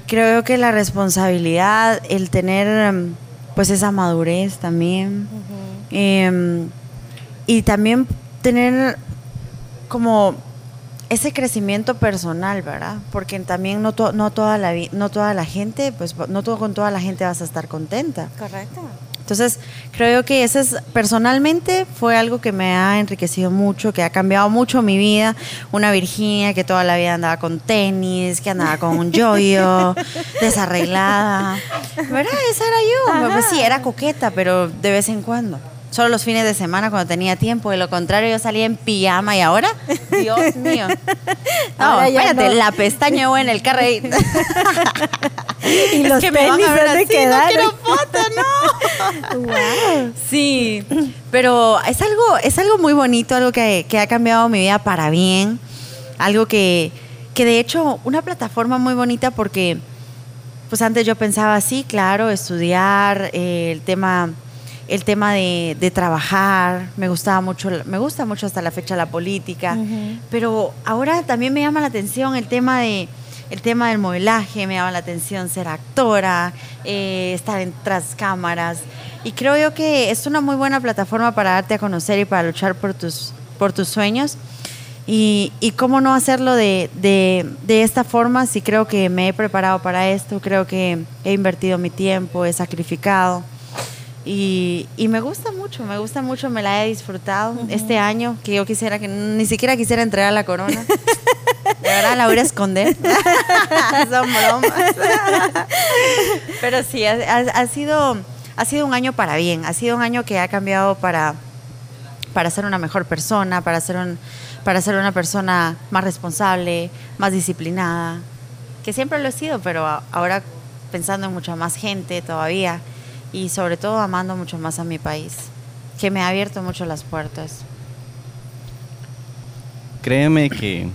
creo que la responsabilidad, el tener em, pues esa madurez también, em, y también tener como ese crecimiento personal, ¿verdad? Porque también no, to- no, toda la, vi- no toda la gente, pues no todo, con toda la gente vas a estar contenta. Correcto. Entonces, creo que ese es, personalmente fue algo que me ha enriquecido mucho, que ha cambiado mucho mi vida. Una Virginia que toda la vida andaba con tenis, que andaba con un yoyo, desarreglada. ¿Verdad? Esa era yo. Pues sí, era coqueta, pero de vez en cuando. Solo los fines de semana cuando tenía tiempo. De lo contrario, yo salía en pijama y ahora, Dios mío. No, espérate, no. la pestaña buena, el carro ahí. Y los que me van tenis a ver así, quedar. no quiero foto, no. Sí, pero es algo, es algo muy bonito, algo que, que ha cambiado mi vida para bien, algo que, que de hecho, una plataforma muy bonita porque, pues antes yo pensaba, sí, claro, estudiar, eh, el tema, el tema de, de trabajar, me gustaba mucho, me gusta mucho hasta la fecha la política, pero ahora también me llama la atención el tema de el tema del modelaje, me llama la atención ser actora, eh, estar en tras cámaras. Y creo yo que es una muy buena plataforma para darte a conocer y para luchar por tus, por tus sueños. Y, y cómo no hacerlo de, de, de esta forma si creo que me he preparado para esto, creo que he invertido mi tiempo, he sacrificado. Y, y me gusta mucho, me gusta mucho, me la he disfrutado este año, que yo quisiera que ni siquiera quisiera entregar la corona. De verdad la voy a esconder. Son bromas. Pero sí, ha, ha- sido, ha sido un año para bien, ha sido un año que ha cambiado para, para ser una mejor persona, para ser, un, para ser una persona más responsable, más disciplinada, que siempre lo he sido, pero ahora pensando en mucha más gente todavía y sobre todo amando mucho más a mi país, que me ha abierto mucho las puertas. Créeme que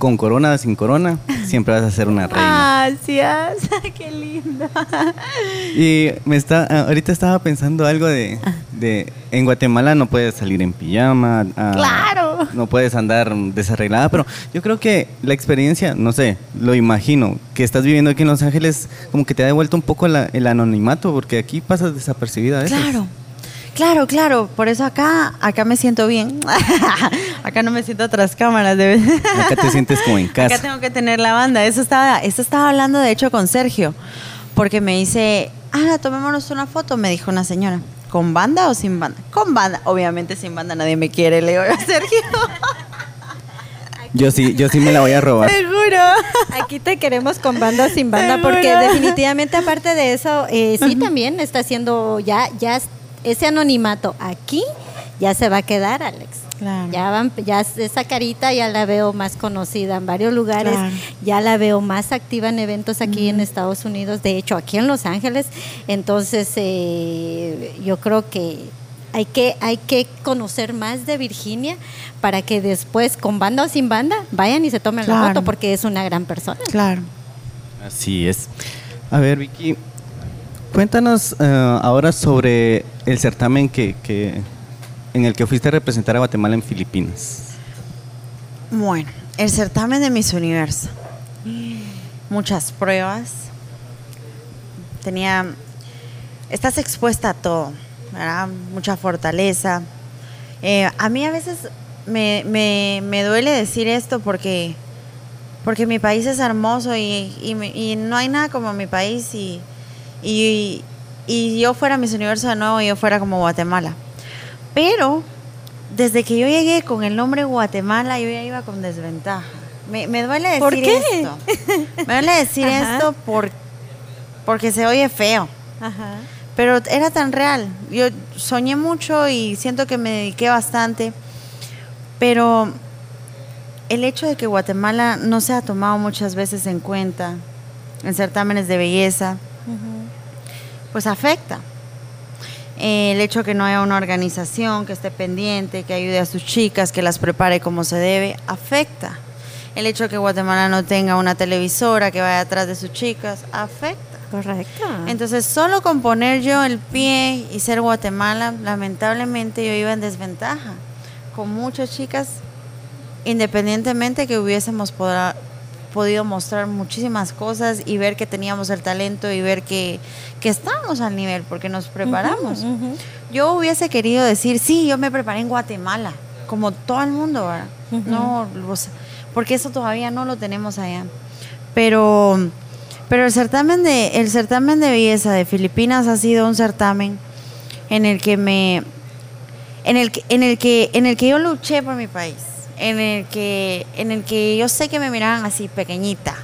con corona o sin corona, siempre vas a ser una reina. Gracias, qué lindo. Y me está, ah, ahorita estaba pensando algo de, de en Guatemala no puedes salir en pijama, ah, Claro. no puedes andar desarreglada, pero yo creo que la experiencia, no sé, lo imagino, que estás viviendo aquí en Los Ángeles, como que te ha devuelto un poco la- el anonimato, porque aquí pasas desapercibida a veces. Claro, claro, claro. Por eso acá, acá me siento bien. acá no me siento tras cámaras. De Acá te sientes como en Acá casa. tengo que tener la banda. Eso estaba, eso estaba hablando de hecho con Sergio, porque me dice, ah, tomémonos una foto, me dijo una señora. ¿Con banda o sin banda? Con banda. Obviamente sin banda nadie me quiere, le digo yo a Sergio. Yo sí, yo sí me la voy a robar. Te juro. Aquí te queremos con banda o sin banda, Seguro. porque definitivamente aparte de eso, eh, sí también está haciendo ya, ya ese anonimato aquí ya se va a quedar, Alex. Claro. Ya van, ya esa carita ya la veo más conocida en varios lugares, Claro. ya la veo más activa en eventos aquí en Estados Unidos, de hecho aquí en Los Ángeles. Entonces eh, yo creo que hay que hay que conocer más de Virginia para que después con banda o sin banda vayan y se tomen la foto porque es una gran persona. Claro. Así es. A ver, Vicky, cuéntanos eh, ahora sobre el certamen que, que- en el que fuiste a representar a Guatemala en Filipinas. Bueno, el certamen de Miss Universo. Muchas pruebas. Tenía. Estás expuesta a todo, ¿verdad? Mucha fortaleza. Eh, a mí a veces me, me- me duele decir esto porque, porque mi país es hermoso y, y y no hay nada como mi país y, y, y yo fuera Miss Universo de nuevo, yo fuera como Guatemala. Pero desde que yo llegué con el nombre Guatemala, yo ya iba con desventaja. Me, me duele decir ¿Por qué? esto. Me duele decir esto por, porque se oye feo. Ajá. Pero era tan real. Yo soñé mucho y siento que me dediqué bastante. Pero el hecho de que Guatemala no se ha tomado muchas veces en cuenta en certámenes de belleza, pues afecta. Eh, El hecho de que no haya una organización que esté pendiente, que ayude a sus chicas, que las prepare como se debe, afecta. El hecho de que Guatemala no tenga una televisora que vaya atrás de sus chicas, afecta. Correcto. Entonces, solo con poner yo el pie y ser Guatemala, lamentablemente yo iba en desventaja. Con muchas chicas, independientemente que hubiésemos podra- podido mostrar muchísimas cosas y ver que teníamos el talento y ver que, que estábamos al nivel porque nos preparamos. Yo hubiese querido decir, sí, yo me preparé en Guatemala, como todo el mundo, ¿verdad? No, porque eso todavía no lo tenemos allá. Pero, pero el certamen de, el certamen de belleza de Filipinas ha sido un certamen en el que me, en el que, en el que, en el que yo luché por mi país, en el que, en el que yo sé que me miraban así pequeñita,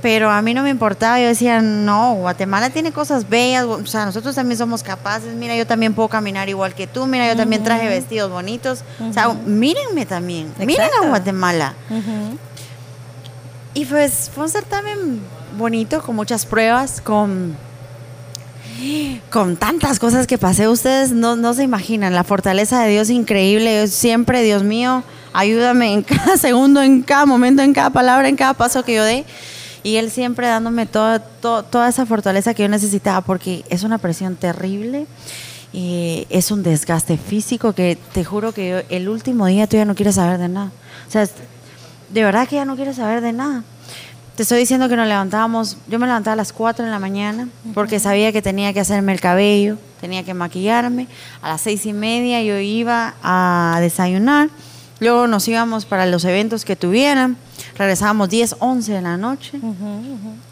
pero a mí no me importaba, yo decía, no, Guatemala tiene cosas bellas, o sea, nosotros también somos capaces, mira, yo también puedo caminar igual que tú, mira, yo también traje vestidos bonitos, o sea, mírenme también, miren a Exacto. Guatemala. Y pues fue un certamen bonito, con muchas pruebas, con, con tantas cosas que pasé. Ustedes no, no se imaginan, la fortaleza de Dios increíble. Yo siempre, Dios mío, ayúdame en cada segundo, en cada momento, en cada palabra, en cada paso que yo dé. Y Él siempre dándome toda, to- toda esa fortaleza que yo necesitaba, porque es una presión terrible. Y es un desgaste físico que te juro que yo- el último día tú ya no quieres saber de nada. O sea, de verdad que ya no quieres saber de nada. Te estoy diciendo que nos levantábamos, yo me levantaba a las 4 de la mañana porque sabía que tenía que hacerme el cabello, tenía que maquillarme. A las seis y media yo iba a desayunar, luego nos íbamos para los eventos que tuvieran, regresábamos 10, 11 de la noche.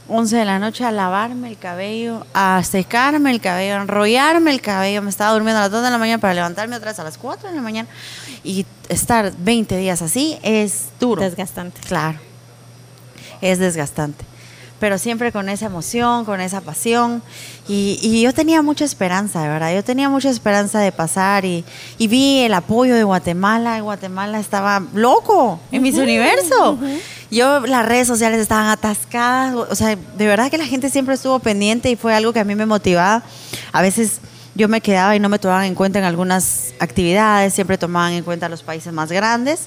11 de la noche a lavarme el cabello, a secarme el cabello, a enrollarme el cabello. Me estaba durmiendo a las 2 de la mañana para levantarme otra vez a las 4 de la mañana. Y estar 20 días así es duro. Desgastante. Claro. Es desgastante. Pero siempre con esa emoción, con esa pasión. Y, y yo tenía mucha esperanza, de verdad. Yo tenía mucha esperanza de pasar y, y vi el apoyo de Guatemala. Guatemala estaba loco en mis universos. Yo, las redes sociales estaban atascadas. O sea, de verdad que la gente siempre estuvo pendiente y fue algo que a mí me motivaba. A veces yo me quedaba y no me tomaban en cuenta en algunas actividades, siempre tomaban en cuenta los países más grandes.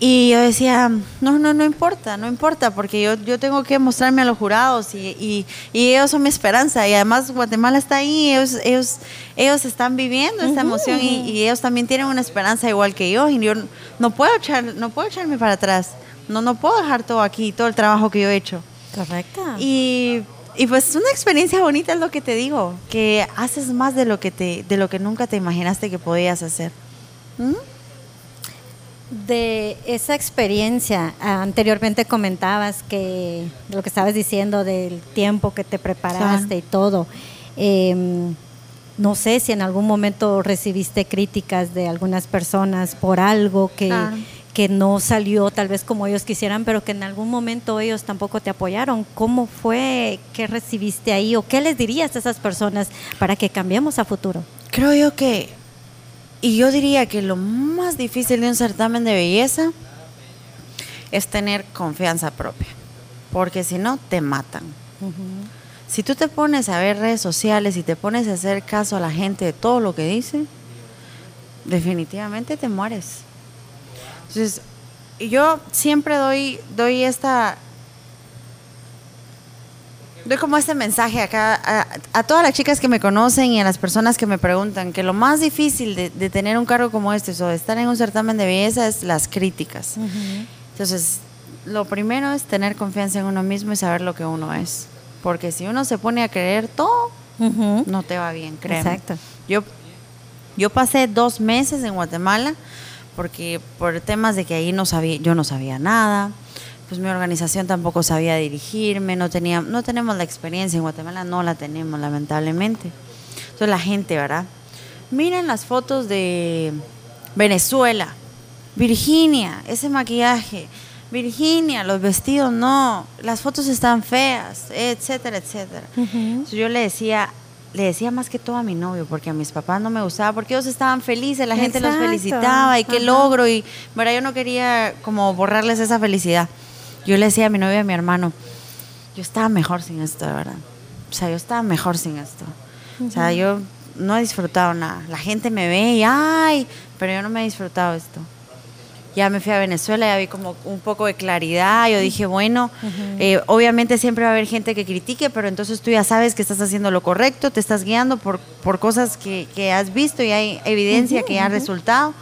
Y yo decía, no, no, no importa, no importa, porque yo, yo tengo que mostrarme a los jurados y, y, y ellos son mi esperanza. Y además Guatemala está ahí, ellos, ellos, ellos están viviendo esta emoción y, y ellos también tienen una esperanza igual que yo. Y yo no puedo, echar, no puedo echarme para atrás, no, no puedo dejar todo aquí, todo el trabajo que yo he hecho. Correcto. Y, y pues una experiencia bonita es lo que te digo, que haces más de lo que, te, de lo que nunca te imaginaste que podías hacer. ¿Mm? De esa experiencia, anteriormente comentabas que lo que estabas diciendo del tiempo que te preparaste y todo. Em, no sé si en algún momento recibiste críticas de algunas personas por algo que, Claro. Que no salió tal vez como ellos quisieran, pero que en algún momento ellos tampoco te apoyaron. ¿Cómo fue? ¿Qué recibiste ahí? ¿O qué les dirías a esas personas para que cambiemos a futuro? Creo yo que, y yo diría que lo más difícil de un certamen de belleza es tener confianza propia, porque si no, te matan. Si tú te pones a ver redes sociales y te pones a hacer caso a la gente de todo lo que dice, definitivamente te mueres. Entonces, yo siempre doy, doy esta, doy como este mensaje acá a, a todas las chicas que me conocen y a las personas que me preguntan que lo más difícil de, de tener un cargo como este o de estar en un certamen de belleza es las críticas. Entonces, lo primero es tener confianza en uno mismo y saber lo que uno es. Porque si uno se pone a creer todo, no te va bien, créeme. Exacto. Yo, yo pasé dos meses en Guatemala porque por temas de que ahí no sabía, yo no sabía nada, pues mi organización tampoco sabía dirigirme, no tenía, no tenemos la experiencia en Guatemala, no la tenemos lamentablemente. Entonces la gente, ¿verdad? Miren las fotos de Venezuela, Virginia, ese maquillaje, Virginia, los vestidos no, las fotos están feas, etcétera, etcétera. Entonces yo le decía, le decía más que todo a mi novio, porque a mis papás no me gustaba, porque ellos estaban felices, la gente los felicitaba y qué Ajá. logro, y verdad yo no quería como borrarles esa felicidad. Yo le decía a mi novio y a mi hermano, yo estaba mejor sin esto, de verdad. O sea, yo estaba mejor sin esto. O sea, yo no he disfrutado nada. La gente me ve y ay, pero yo no me he disfrutado esto. Ya me fui a Venezuela, ya vi como un poco de claridad. Yo dije, bueno, eh, obviamente siempre va a haber gente que critique, pero entonces tú ya sabes que estás haciendo lo correcto, te estás guiando por, por cosas que, que has visto y hay evidencia que ya ha resultado.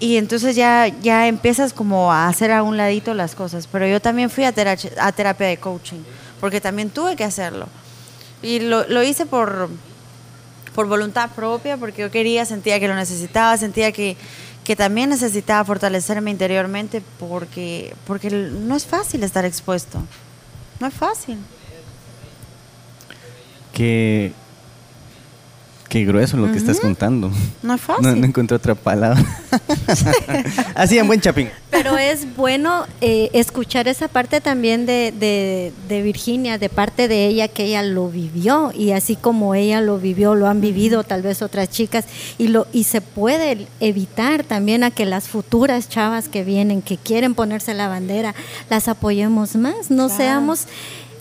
Y entonces ya, ya empiezas como a hacer a un ladito las cosas. Pero yo también fui a, terache- a terapia de coaching, porque también tuve que hacerlo. Y lo, lo hice por, por voluntad propia, porque yo quería, sentía que lo necesitaba, sentía que, que también necesitaba fortalecerme interiormente porque, porque no es fácil estar expuesto. No es fácil. Qué, qué grueso lo que estás contando. No es fácil. No, no encontré otra palabra. Así en buen chapín. Pero es bueno eh, escuchar esa parte también de, de- de Virginia, de parte de ella, que ella lo vivió y así como ella lo vivió, lo han vivido tal vez otras chicas y, lo, y se puede evitar también a que las futuras chavas que vienen, que quieren ponerse la bandera, las apoyemos más, no seamos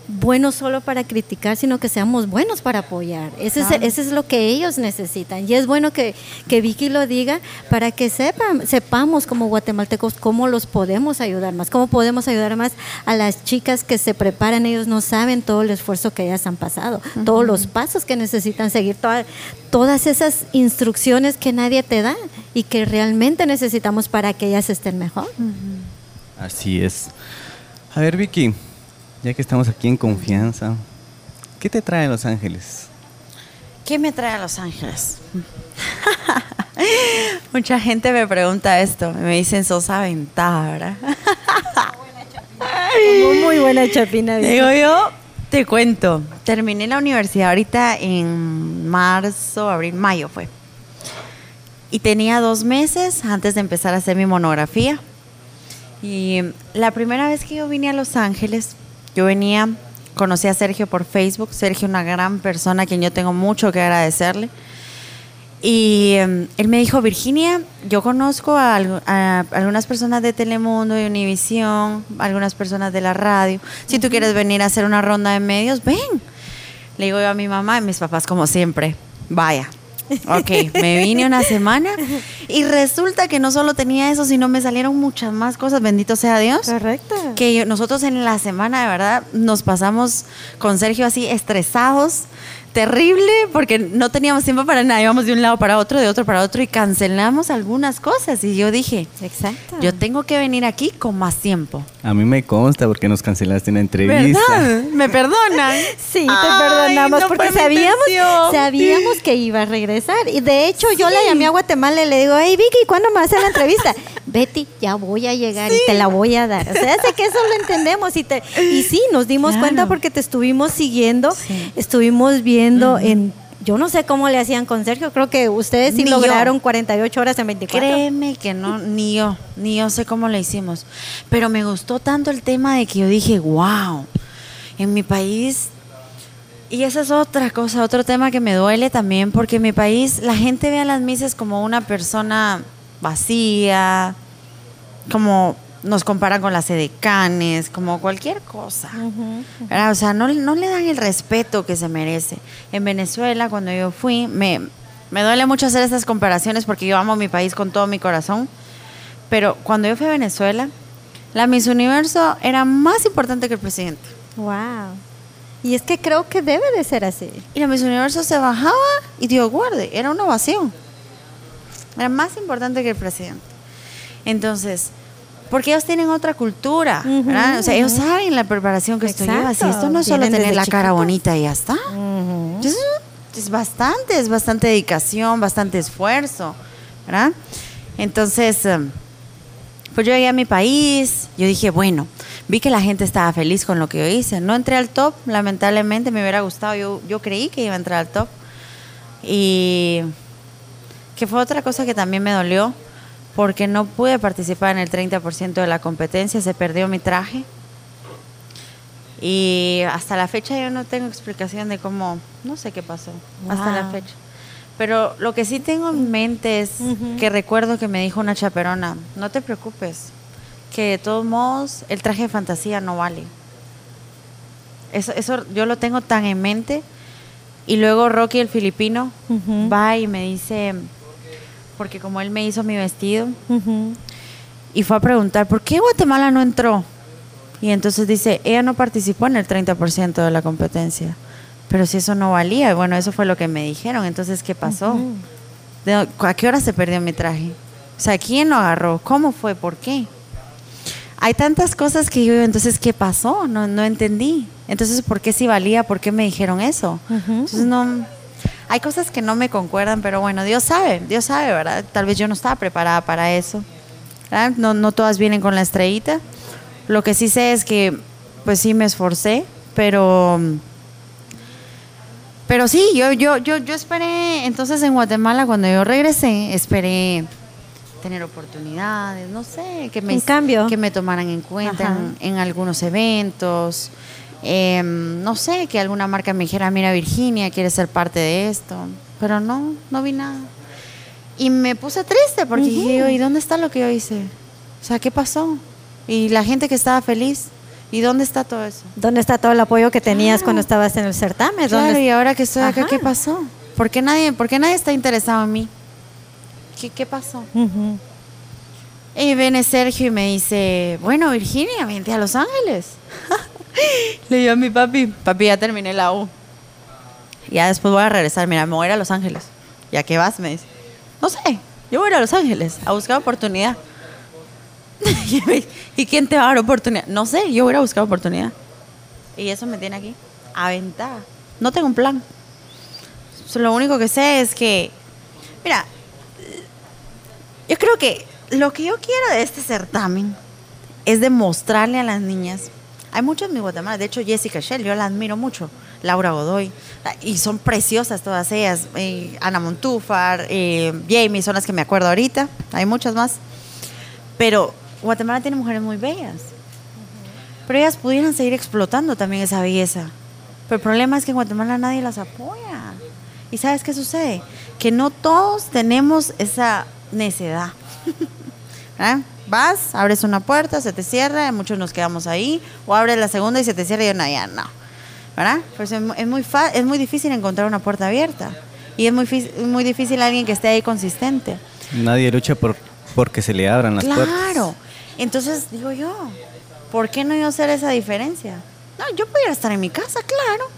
buenos solo para criticar, sino que seamos buenos para apoyar. Ese, Claro. es, ese es lo que ellos necesitan. Y es bueno que, que Vicky lo diga para que sepan, sepamos como guatemaltecos cómo los podemos ayudar más, cómo podemos ayudar más a las chicas que se preparan. Ellos no saben todo el esfuerzo que ellas han pasado, todos los pasos que necesitan seguir, toda- todas esas instrucciones que nadie te da y que realmente necesitamos para que ellas estén mejor. Así es. A ver, Vicky, ya que estamos aquí en confianza, ¿qué te trae Los Ángeles? ¿Qué me trae a Los Ángeles? Mucha gente me pregunta esto. Me dicen, sos aventada, ¿verdad? Muy buena chapina. Digo yo, te cuento. Terminé la universidad ahorita en marzo, abril, mayo fue. Y tenía dos meses antes de empezar a hacer mi monografía. Y la primera vez que yo vine a Los Ángeles, yo venía, conocí a Sergio por Facebook. Sergio, una gran persona a quien yo tengo mucho que agradecerle. Y em, él me dijo, Virginia, yo conozco a algunas personas de Telemundo, de Univisión, algunas personas de la radio. Si tú quieres venir a hacer una ronda de medios, ven. Le digo yo a mi mamá y mis papás, como siempre, vaya. Ok, me vine una semana y resulta que no solo tenía eso, sino me salieron muchas más cosas, bendito sea Dios. Correcto. Que nosotros en la semana, de verdad, nos pasamos con Sergio así estresados, terrible, porque no teníamos tiempo para nada, íbamos de un lado para otro, de otro para otro y cancelamos algunas cosas. Y yo dije, Exacto. yo tengo que venir aquí con más tiempo. A mí me consta porque nos cancelaste una entrevista. ¿Verdad? ¿Me perdonan? Sí, te Ay, perdonamos no porque sabíamos, intención. sabíamos que iba a regresar. Y de hecho, yo la llamé a Guatemala y le digo, hey Vicky, ¿cuándo me vas a hacer la entrevista? Betty, ya voy a llegar y te la voy a dar. O sea, sé que eso lo entendemos. Y, te, y sí, nos dimos Claro. cuenta porque te estuvimos siguiendo, Sí. estuvimos viendo en. Yo no sé cómo le hacían con Sergio, creo que ustedes sí Ni yo. lograron 48 horas en 24. Créeme que no, ni yo, ni yo sé cómo lo hicimos. Pero me gustó tanto el tema de que yo dije, wow, en mi país. Y esa es otra cosa, otro tema que me duele también, porque en mi país la gente ve a las misas como una persona vacía, como nos comparan con las edecanes, como cualquier cosa. ¿verdad? O sea, no, no le dan el respeto que se merece. En Venezuela, cuando yo fui, me, me duele mucho hacer estas comparaciones porque yo amo mi país con todo mi corazón. Pero cuando yo fui a Venezuela, la Miss Universo era más importante que el presidente. Wow. Y es que creo que debe de ser así. Y la Miss Universo se bajaba y Dios guarde, era una ovación. Era más importante que el presidente. Entonces, porque ellos tienen otra cultura, ¿verdad? O sea, ellos saben la preparación que esto lleva. Si Exacto. esto no es solo tener la cara bonita y ya está. Entonces, es bastante, es bastante dedicación, bastante esfuerzo, ¿verdad? Entonces, em, pues yo llegué a mi país, yo dije, bueno, vi que la gente estaba feliz con lo que yo hice. No entré al top, lamentablemente me hubiera gustado, yo, yo creí que iba a entrar al top. Y que fue otra cosa que también me dolió, porque no pude participar en el 30% de la competencia, se perdió mi traje. Y hasta la fecha yo no tengo explicación de cómo, no sé qué pasó, hasta la fecha. Pero lo que sí tengo en mente es que recuerdo que me dijo una chaperona, no te preocupes, que de todos modos el traje de fantasía no vale. Eso, eso yo lo tengo tan en mente. Y luego Rocky, el filipino, va y me dice, porque como él me hizo mi vestido, Ujú. y fue a preguntar, ¿por qué Guatemala no entró? Y entonces dice, ella no participó en el 30% de la competencia. Pero si eso no valía, bueno, eso fue lo que me dijeron. Entonces, ¿qué pasó? ¿De- ¿A qué hora se perdió mi traje? O sea, ¿quién lo agarró? ¿Cómo fue? ¿Por qué? Hay tantas cosas que yo, entonces, ¿qué pasó? No, no entendí. Entonces, ¿por qué si valía? ¿Por qué me dijeron eso? Entonces, no... hay cosas que no me concuerdan, pero bueno, Dios sabe, Dios sabe, ¿verdad? Tal vez yo no estaba preparada para eso. ¿verdad? No, no todas vienen con la estrellita. Lo que sí sé es que, pues sí me esforcé, pero... Pero sí, yo, yo, yo, yo esperé, entonces en Guatemala, cuando yo regresé, esperé tener oportunidades, no sé, que me, cambio. que me tomaran en cuenta en algunos eventos. Eh, no sé, que alguna marca me dijera, mira Virginia, quieres ser parte de esto. Pero no, no vi nada. Y me puse triste porque dije, yo, ¿y dónde está lo que yo hice? O sea, ¿qué pasó? Y la gente que estaba feliz, ¿y dónde está todo eso? ¿Dónde está todo el apoyo que tenías Claro. cuando estabas en el certamen? Claro, ¿Dónde- y ahora que estoy acá, Ajá. ¿qué pasó? ¿Por qué nadie, por qué nadie está interesado en mí? ¿Qué, qué pasó? Y viene Sergio y me dice, bueno, Virginia, vente a Los Ángeles. Le digo a mi papi, papi, ya terminé la U. Ya después voy a regresar, mira, me voy a ir a Los Ángeles. ¿Ya qué vas? Me dice. No sé, yo voy a ir a Los Ángeles a buscar oportunidad. Y me dice, ¿Y quién te va a dar oportunidad? No sé, yo voy a a buscar oportunidad. Y eso me tiene aquí, aventada. No tengo un plan. Lo único que sé es que, mira, yo creo que lo que yo quiero de este certamen es demostrarle a las niñas. Hay muchas en Guatemala, de hecho Jessica Shell, yo la admiro mucho, Laura Godoy, y son preciosas todas ellas, eh, Ana Montúfar, eh, Jamie, son las que me acuerdo ahorita, hay muchas más. Pero Guatemala tiene mujeres muy bellas, pero ellas pudieran seguir explotando también esa belleza. Pero el problema es que en Guatemala nadie las apoya. ¿Y sabes qué sucede? Que no todos tenemos esa necedad. Vas, abres una puerta, se te cierra, muchos nos quedamos ahí, o abres la segunda y se te cierra y no, ya no. ¿Verdad? Pues es, mu- es muy fa- es muy difícil encontrar una puerta abierta. Y es muy, muy difícil alguien que esté ahí consistente. Nadie lucha por porque se le abran las puertas. Claro. Entonces digo yo, ¿por qué no yo hacer esa diferencia? No, yo pudiera estar en mi casa, claro.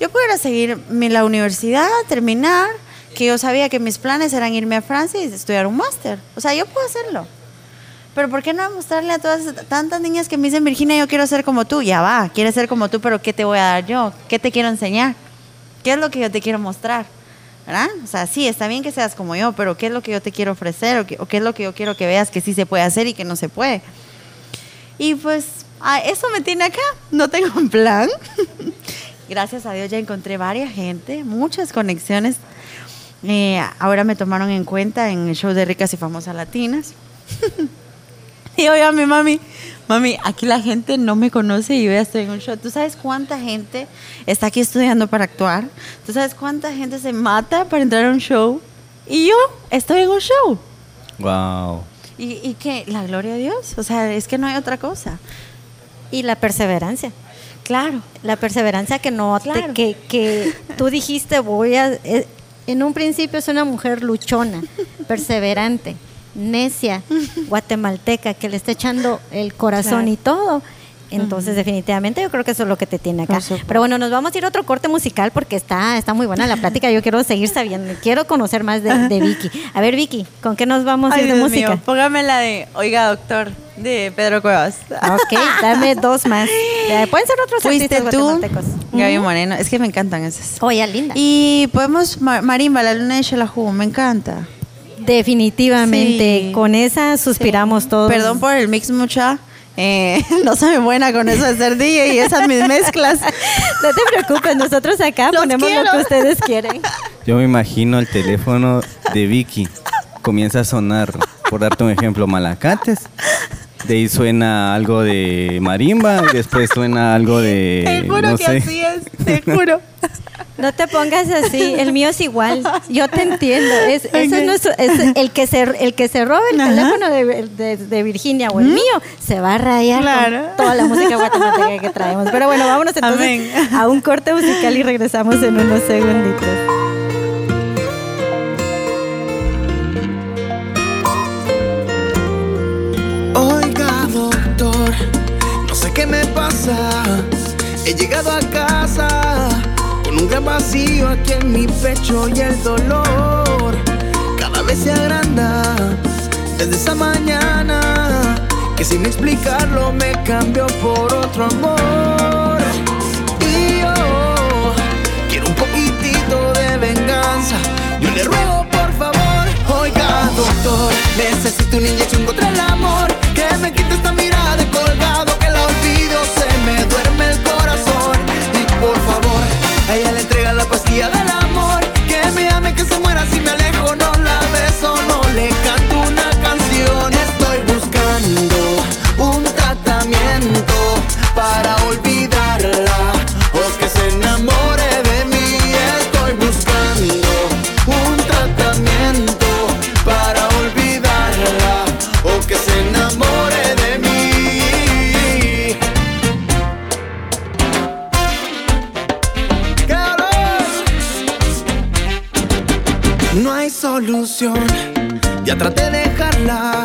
Yo pudiera seguir mi- la universidad, terminar, que yo sabía que mis planes eran irme a Francia y estudiar un máster. O sea, yo puedo hacerlo. Pero ¿por qué no mostrarle a todas tantas niñas que me dicen, Virginia, yo quiero ser como tú? Ya va, quieres ser como tú, pero ¿qué te voy a dar yo? ¿Qué te quiero enseñar? ¿Qué es lo que yo te quiero mostrar? ¿Verdad? O sea, sí, está bien que seas como yo, pero ¿qué es lo que yo te quiero ofrecer? ¿O qué, o qué es lo que yo quiero que veas que sí se puede hacer y que no se puede? Y pues, a eso me tiene acá. No tengo un plan. Gracias a Dios ya encontré varias gente, muchas conexiones. Eh, ahora me tomaron en cuenta en el show de Ricas y Famosas Latinas. y oiga, mi mami, mami, aquí la gente no me conoce y yo ya estoy en un show. ¿Tú sabes cuánta gente está aquí estudiando para actuar? ¿Tú sabes cuánta gente se mata para entrar a un show? Y yo estoy en un show. Wow. ¿Y, y qué? La gloria a Dios. O sea, es que no hay otra cosa. Y la perseverancia. Claro. La perseverancia que no te- Claro. que, que tú dijiste voy a eh, en un principio es una mujer luchona, perseverante, necia, guatemalteca, que le está echando el corazón Claro. y todo. Entonces, definitivamente, yo creo que eso es lo que te tiene acá. Pero bueno, nos vamos a ir a otro corte musical porque está, está muy buena la plática. Yo quiero seguir sabiendo, quiero conocer más de, de Vicky. A ver, Vicky, ¿con qué nos vamos a ir de Dios música? mío, póngame la de Oiga Doctor de Pedro Cuevas. Ok, dame dos más. Eh, Pueden ser otros Fuiste artistas tú, guatemaltecos. Gaby. Moreno. Es que me encantan esas. Oh, ya linda. Y podemos, Ma- Marimba, la luna de Xelajú, me encanta. Definitivamente, Sí. con esa suspiramos todos. Perdón por el mix mucha. Eh, no soy buena con eso de ser DJ y esas mis mezclas. No te preocupes, nosotros acá Los ponemos quiero. lo que ustedes quieren. Yo me imagino el teléfono de Vicky. Comienza a sonar, por darte un ejemplo, malacates. De ahí suena algo de marimba y después suena algo de. Te juro no que sé. así es, te juro. No te pongas así, el mío es igual. Yo te entiendo. Es, eso es, Ok. nuestro- es el que se el que se robe el Ajá. teléfono de, de- de Virginia o el mío se va a rayar Claro. con toda la música guatemalteca que traemos. Pero bueno, vámonos entonces Amén. a un corte musical y regresamos en unos segunditos. He llegado a casa con un gran vacío aquí en mi pecho y el dolor cada vez se agranda. Desde esa mañana que sin explicarlo me cambió por otro amor. Y yo quiero un poquitito de venganza. Yo le ruego por favor, oiga doctor, necesito una inyección contra el amor que me quite esta mirada día del amor. Que me ame, que se muera si me alejo, no la beso, no. solución. Ya traté de dejarla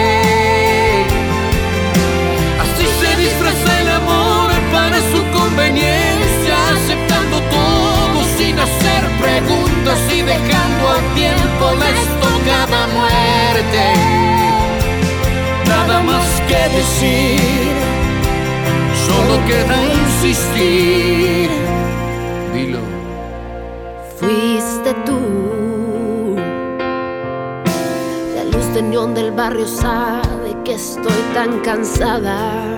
pregunto si dejando al tiempo les tocaba muerte. Nada más que decir, solo queda insistir. Dilo. Fuiste tú. La luz de neón del barrio sabe que estoy tan cansada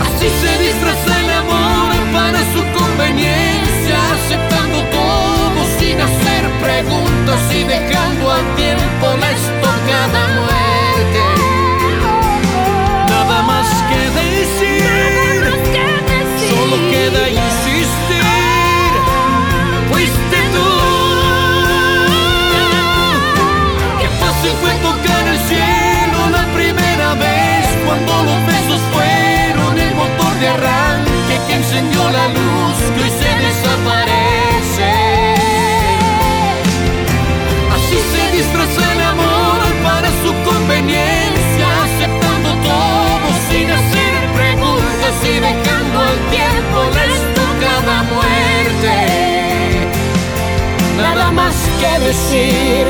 Así se disfraza el amor para su conveniencia, aceptando todo sin hacer preguntas y dejando al tiempo la estocada muerte. Encendió la luz que hoy se desaparece. Así se disfraza el amor para su conveniencia, aceptando todo sin hacer preguntas y dejando al tiempo la estocada muerte. Nada más que decir,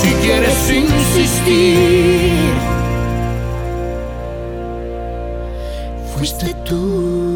si quieres insistir, fuiste tú.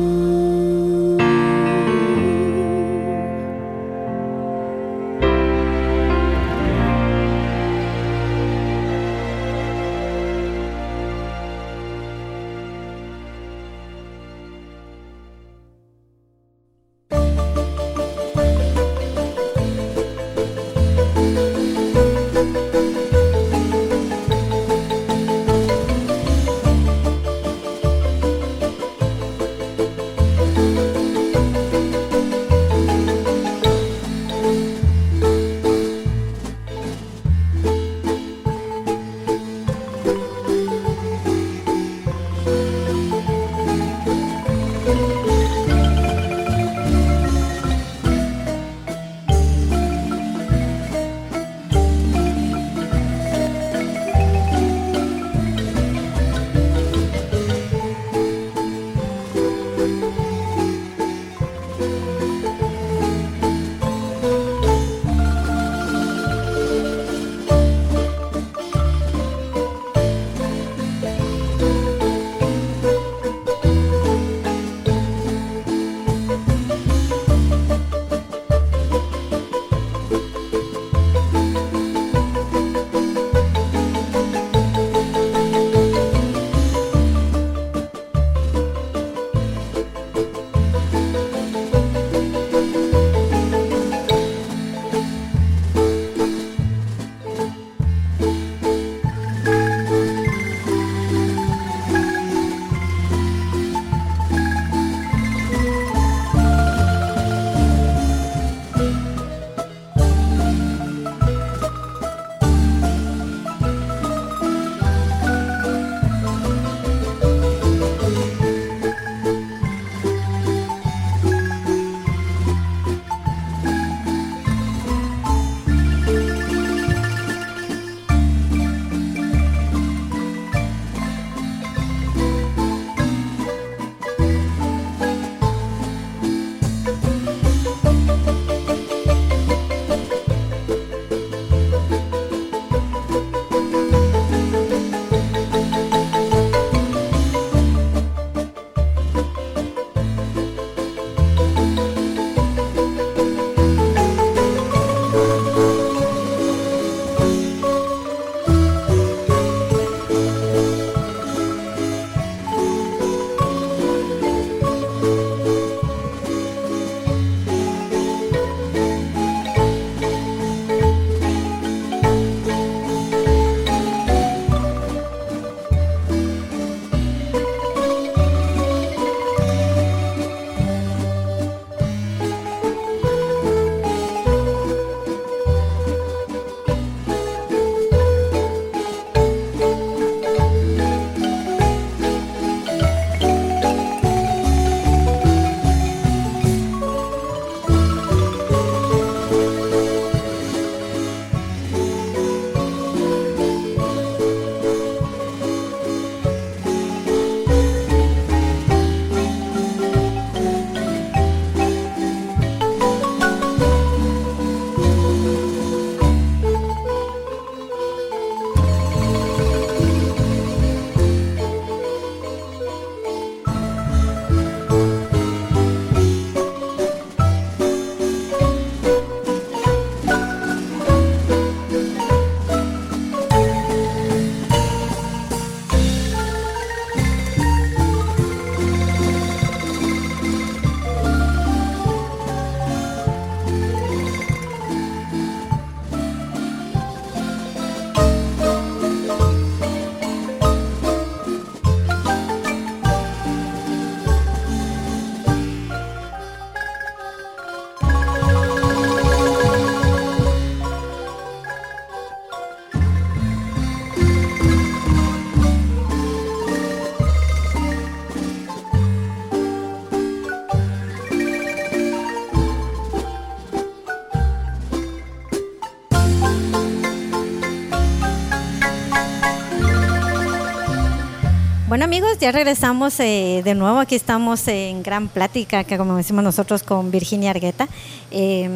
Ya regresamos eh, de nuevo. Aquí estamos en gran plática, que como decimos nosotros, con Virginia Argueta. Eh,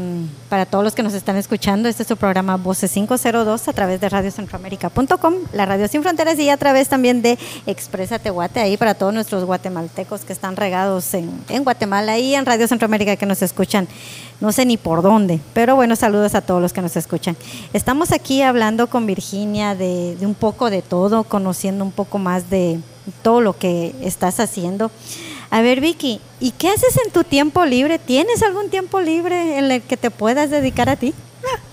para todos los que nos están escuchando, este es su programa Voces 502 a través de radiocentroamérica.com, la Radio Sin Fronteras y a través también de Expresa Tehuate, ahí para todos nuestros guatemaltecos que están regados en, Guatemala y en Radio Centroamérica que nos escuchan. No sé ni por dónde, pero bueno, saludos a todos los que nos escuchan. Estamos aquí hablando con Virginia de un poco de todo, conociendo un poco más de todo lo que estás haciendo. A ver, Vicky, ¿y qué haces en tu tiempo libre? ¿Tienes algún tiempo libre en el que te puedas dedicar a ti?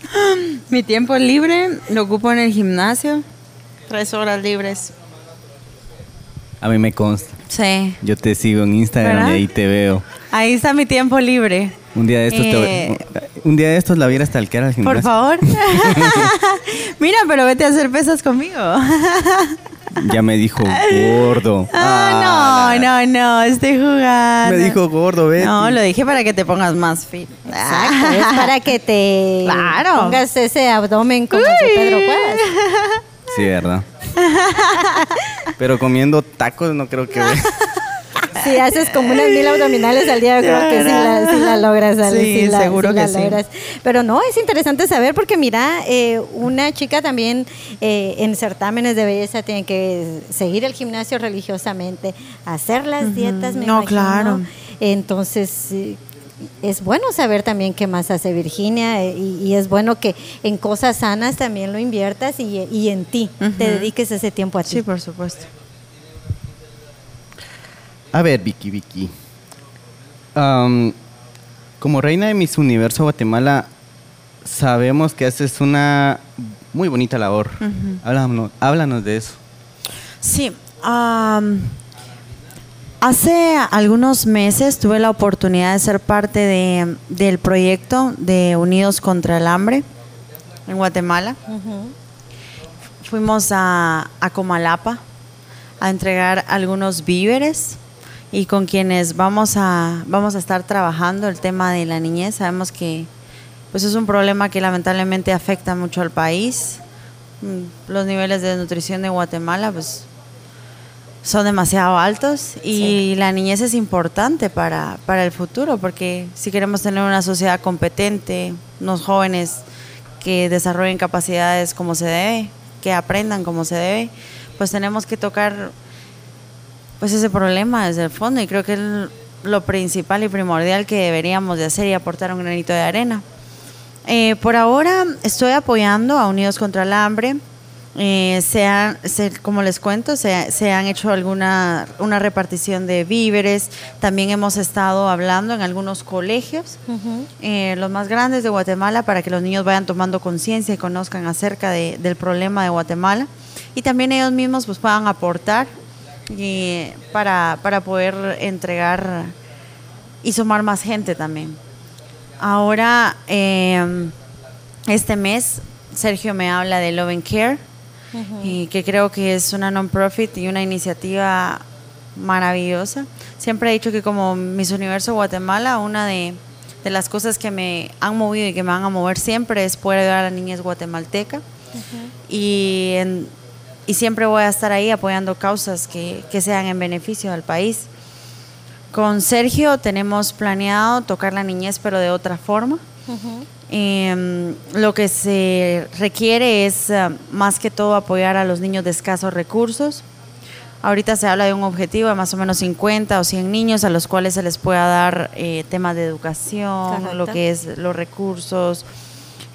Mi tiempo libre lo ocupo en el gimnasio. Tres horas libres. A mí me consta. Sí. Yo te sigo en Instagram ¿Verdad? y ahí te veo. Ahí está mi tiempo libre. Un día de estos, Eh, te, un día de estos la vieras talquear al gimnasio. Por favor. Mira, pero vete a hacer pesas conmigo. Ya me dijo gordo. Ah, no, no, no, estoy jugando. Me dijo gordo, Betty. No, lo dije para que te pongas más fit. Exacto, es para que te Claro. pongas ese abdomen como de Pedro Cuevas. Sí, ¿verdad? Pero comiendo tacos no creo que... Si haces como unas mil abdominales al día, yo creo que sí la, sí la logras, Ale, Sí, la- seguro la que sí. logras. Pero no, es interesante saber porque mira, eh, una chica también eh, en certámenes de belleza tiene que seguir el gimnasio religiosamente, hacer las dietas, me No, imagino. claro. Entonces, es bueno saber también qué más hace Virginia eh, y, y es bueno que en cosas sanas también lo inviertas y, y en ti, te dediques ese tiempo a ti. Sí, por supuesto. A ver, Vicky, Vicky. Como reina de Miss Universo Guatemala, sabemos que haces una muy bonita labor. Háblanos, háblanos de eso. Sí. hace algunos meses tuve la oportunidad de ser parte de- del proyecto de Unidos contra el Hambre en Guatemala. Fuimos a, a Comalapa a entregar algunos víveres y con quienes vamos a, vamos a estar trabajando el tema de la niñez. Sabemos que pues es un problema que lamentablemente afecta mucho al país. Mm, Los niveles de nutrición de Guatemala pues son demasiado altos y la niñez es importante para, para el futuro porque si queremos tener una sociedad competente, unos jóvenes que desarrollen capacidades como se debe, que aprendan como se debe, pues tenemos que tocar pues ese problema desde el fondo y creo que es lo principal y primordial que deberíamos de hacer y aportar un granito de arena. Eh, por ahora estoy apoyando a Unidos contra el Hambre. Eh, se han- se- como les cuento, se, se han hecho alguna una repartición de víveres. También hemos estado hablando en algunos colegios, eh, los más grandes de Guatemala, para que los niños vayan tomando conciencia y conozcan acerca de- del problema de Guatemala. Y también ellos mismos pues, puedan aportar y, para, para poder entregar y sumar más gente también. Ahora, eh, este mes, Sergio me habla de Love and Care, y que creo que es una non-profit y una iniciativa maravillosa. Siempre he dicho que como Miss Universo Guatemala, una de, de las cosas que me han movido y que me van a mover siempre es poder ayudar a las niñas guatemaltecas. Y, en- y siempre voy a estar ahí apoyando causas que, que sean en beneficio del país. Con Sergio tenemos planeado tocar la niñez, pero de otra forma. Ujú. Em, lo que se requiere es eh, más que todo apoyar a los niños de escasos recursos. Ahorita se habla de un objetivo de más o menos 50 o 100 niños a los cuales se les pueda dar eh, temas de educación, Correcto. lo que es los recursos,